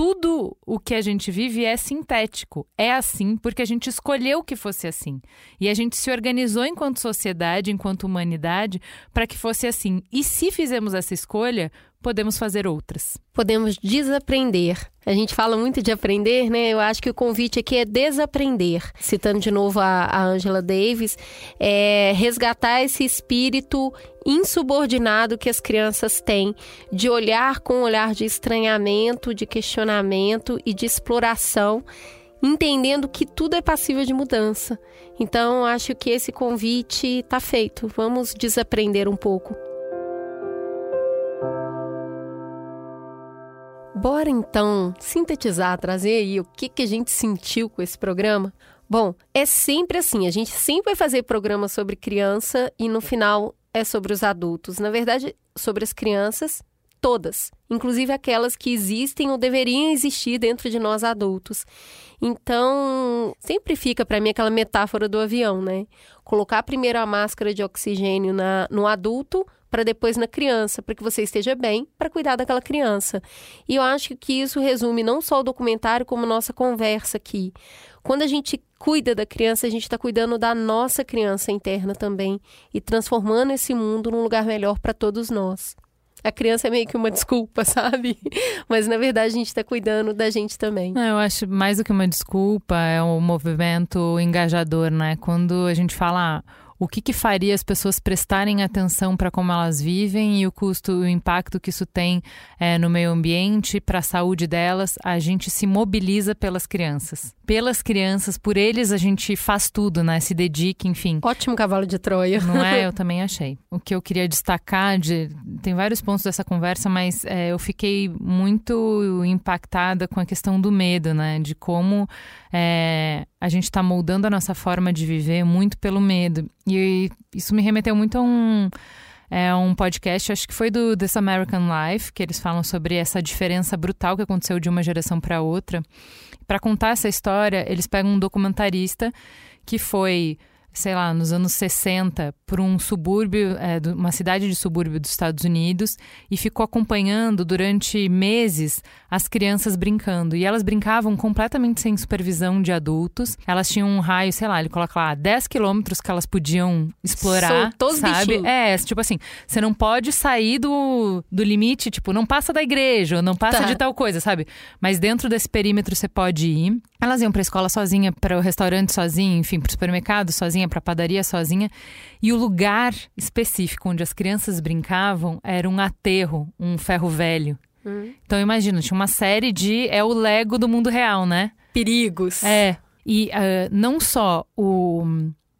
tudo o que a gente vive é sintético. É assim porque a gente escolheu que fosse assim. E a gente se organizou enquanto sociedade, enquanto humanidade, para que fosse assim. E se fizemos essa escolha, podemos fazer outras. Podemos desaprender. A gente fala muito de aprender, né? Eu acho que o convite aqui é desaprender. Citando de novo a Angela Davis, é resgatar esse espírito insubordinado que as crianças têm de olhar com um olhar de estranhamento, de questionamento e de exploração, entendendo que tudo é passível de mudança. Então, acho que esse convite está feito. Vamos desaprender um pouco. Bora então sintetizar, trazer aí o que, que a gente sentiu com esse programa? Bom, é sempre assim, a gente sempre vai fazer programa sobre criança e no final é sobre os adultos. Na verdade, sobre as crianças, todas, inclusive aquelas que existem ou deveriam existir dentro de nós adultos. Então, sempre fica para mim aquela metáfora do avião, né? Colocar primeiro a máscara de oxigênio na, no adulto para depois na criança, para que você esteja bem para cuidar daquela criança. E eu acho que isso resume não só o documentário, como nossa conversa aqui. Quando a gente cuida da criança, a gente está cuidando da nossa criança interna também e transformando esse mundo num lugar melhor para todos nós. A criança é meio que uma desculpa, sabe? Mas na verdade a gente está cuidando da gente também. Eu acho mais do que uma desculpa, é um movimento engajador, né? Quando a gente fala o que, que faria as pessoas prestarem atenção para como elas vivem e o custo, o impacto que isso tem é, no meio ambiente, para a saúde delas, a gente se mobiliza pelas crianças. Pelas crianças, por eles a gente faz tudo, né? Se dedica, enfim. Ótimo cavalo de Troia. Não é? Eu também achei. O que eu queria destacar de. Tem vários pontos dessa conversa, mas é, eu fiquei muito impactada com a questão do medo, né? De como é, a gente está moldando a nossa forma de viver muito pelo medo. E isso me remeteu muito a um, é, um podcast, acho que foi do This American Life, que eles falam sobre essa diferença brutal que aconteceu de uma geração para outra. Para contar essa história, eles pegam um documentarista que foi sei lá, nos anos 60, por um subúrbio, é, uma cidade de subúrbio dos Estados Unidos, e ficou acompanhando durante meses as crianças brincando. E elas brincavam completamente sem supervisão de adultos. Elas tinham um raio, sei lá, ele coloca lá, 10 quilômetros que elas podiam explorar. Soltou sabe? É, tipo assim, você não pode sair do, do limite, tipo, não passa da igreja, ou não passa tá. de tal coisa, sabe? Mas dentro desse perímetro você pode ir. Elas iam para a escola sozinha, para o restaurante sozinha, enfim, para o supermercado sozinha, para a padaria sozinha. E o lugar específico onde as crianças brincavam era um aterro, um ferro velho. Hum. Então imagina, tinha uma série de é o Lego do mundo real, né? Perigos. É. E uh, não só o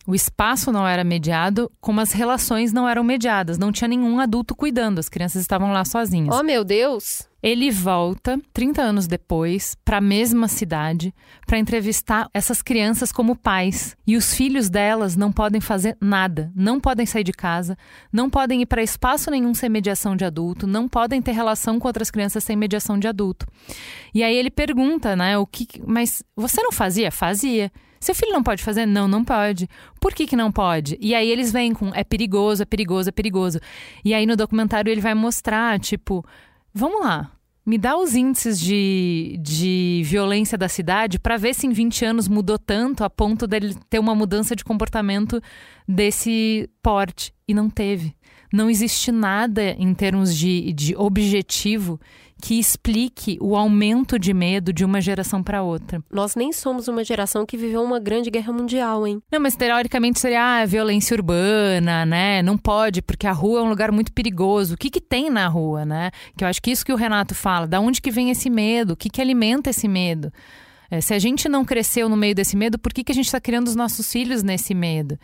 o espaço não era mediado, como as relações não eram mediadas. Não tinha nenhum adulto cuidando, as crianças estavam lá sozinhas. Oh, meu Deus! Ele volta 30 anos depois para a mesma cidade para entrevistar essas crianças como pais. E os filhos delas não podem fazer nada, não podem sair de casa, não podem ir para espaço nenhum sem mediação de adulto, não podem ter relação com outras crianças sem mediação de adulto. E aí ele pergunta, né, o que, mas você não fazia? Fazia. Seu filho não pode fazer? Não, não pode. Por que, que não pode? E aí eles vêm com é perigoso, é perigoso, é perigoso. E aí no documentário ele vai mostrar, tipo, vamos lá, me dá os índices de, de violência da cidade para ver se em 20 anos mudou tanto a ponto dele ter uma mudança de comportamento desse porte. E não teve. Não existe nada em termos de, de objetivo que explique o aumento de medo de uma geração para outra. Nós nem somos uma geração que viveu uma grande guerra mundial, hein? Não, mas teoricamente seria ah, violência urbana, né? Não pode, porque a rua é um lugar muito perigoso. O que, que tem na rua, né? Que eu acho que isso que o Renato fala. Da onde que vem esse medo? O que, que alimenta esse medo? É, se a gente não cresceu no meio desse medo, por que, que a gente está criando os nossos filhos nesse medo?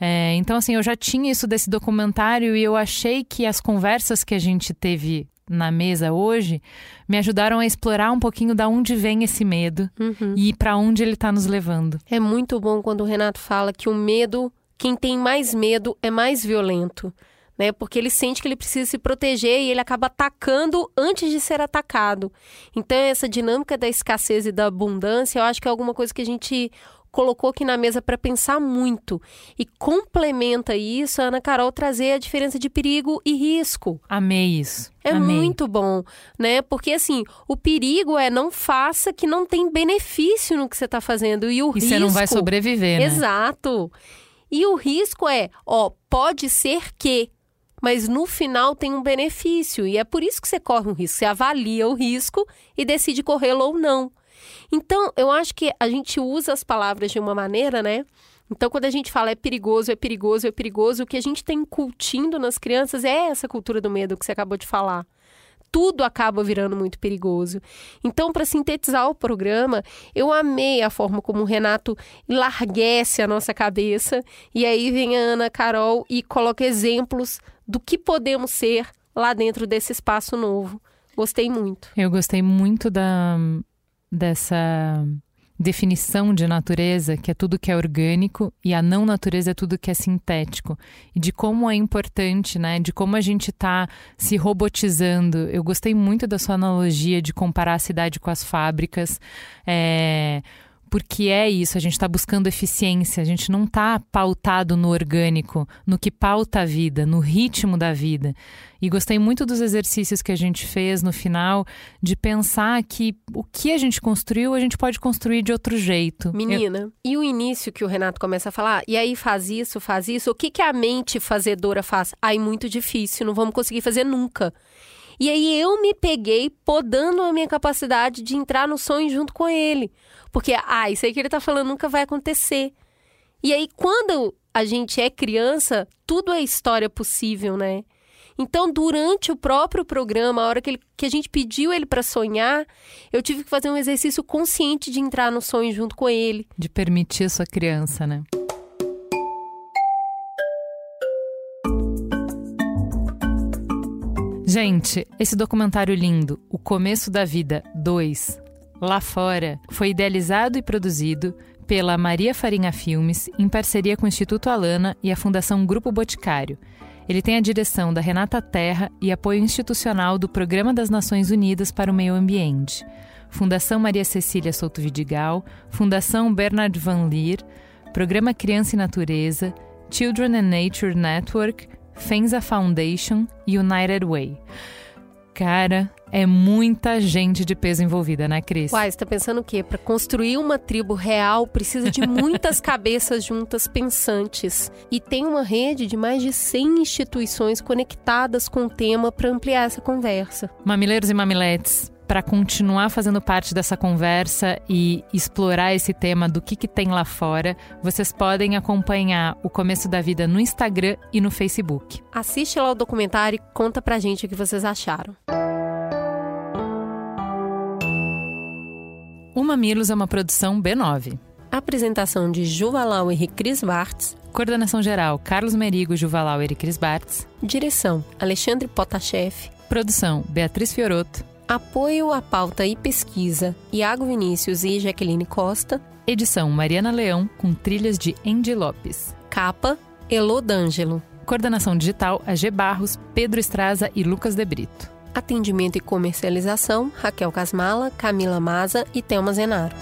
É, então, assim, eu já tinha isso desse documentário e eu achei que as conversas que a gente teve na mesa hoje me ajudaram a explorar um pouquinho da onde vem esse medo uhum. e para onde ele está nos levando. É muito bom quando o Renato fala que o medo, quem tem mais medo é mais violento. Né, porque ele sente que ele precisa se proteger e ele acaba atacando antes de ser atacado. Então, essa dinâmica da escassez e da abundância, eu acho que é alguma coisa que a gente colocou aqui na mesa para pensar muito. E complementa isso a Ana Carol trazer a diferença de perigo e risco. Amei isso. É Amei. muito bom, né? Porque assim, o perigo é não faça que não tem benefício no que você está fazendo. E o e risco. você não vai sobreviver, né? Exato. E o risco é, ó, pode ser que mas no final tem um benefício e é por isso que você corre um risco. Você avalia o risco e decide corrê-lo ou não. Então, eu acho que a gente usa as palavras de uma maneira, né? Então, quando a gente fala é perigoso, é perigoso, é perigoso, o que a gente tem incutindo nas crianças é essa cultura do medo que você acabou de falar tudo acaba virando muito perigoso. Então, para sintetizar o programa, eu amei a forma como o Renato larguece a nossa cabeça e aí vem a Ana Carol e coloca exemplos do que podemos ser lá dentro desse espaço novo. Gostei muito. Eu gostei muito da dessa definição de natureza, que é tudo que é orgânico, e a não natureza é tudo que é sintético. E de como é importante, né? De como a gente está se robotizando. Eu gostei muito da sua analogia de comparar a cidade com as fábricas. É porque é isso, a gente está buscando eficiência, a gente não está pautado no orgânico, no que pauta a vida, no ritmo da vida. E gostei muito dos exercícios que a gente fez no final, de pensar que o que a gente construiu, a gente pode construir de outro jeito. Menina, Eu... e o início que o Renato começa a falar, e aí faz isso, faz isso, o que, que a mente fazedora faz? Ai, muito difícil, não vamos conseguir fazer nunca. E aí eu me peguei podando a minha capacidade de entrar no sonho junto com ele. Porque, ah, isso aí que ele tá falando nunca vai acontecer. E aí, quando a gente é criança, tudo é história possível, né? Então, durante o próprio programa, a hora que, ele, que a gente pediu ele para sonhar, eu tive que fazer um exercício consciente de entrar no sonho junto com ele. De permitir a sua criança, né? Gente, esse documentário lindo, O Começo da Vida 2, lá fora, foi idealizado e produzido pela Maria Farinha Filmes em parceria com o Instituto Alana e a Fundação Grupo Boticário. Ele tem a direção da Renata Terra e apoio institucional do Programa das Nações Unidas para o Meio Ambiente. Fundação Maria Cecília Souto Vidigal, Fundação Bernard Van Leer, Programa Criança e Natureza, Children and Nature Network, Fenza Foundation e United Way. Cara, é muita gente de peso envolvida, né, Cris? Uai, você tá pensando o quê? Para construir uma tribo real, precisa de muitas cabeças juntas pensantes. E tem uma rede de mais de 100 instituições conectadas com o tema para ampliar essa conversa. Mamileiros e mamiletes, para continuar fazendo parte dessa conversa e explorar esse tema do que, que tem lá fora, vocês podem acompanhar o Começo da Vida no Instagram e no Facebook. Assiste lá o documentário e conta pra gente o que vocês acharam. O Mamilos é uma produção B9. Apresentação de Juvalau e Cris Bartz. Coordenação geral Carlos Merigo, Juvalau e Cris Bartz. Direção Alexandre Potashev. Produção Beatriz Fioroto. Apoio à pauta e pesquisa Iago Vinícius e Jaqueline Costa. Edição Mariana Leão com trilhas de Andy Lopes. Capa Elô D'Angelo. Coordenação digital AG Barros, Pedro Estraza e Lucas De Brito. Atendimento e comercialização, Raquel Casmala, Camila Maza e Thelma Zenaro.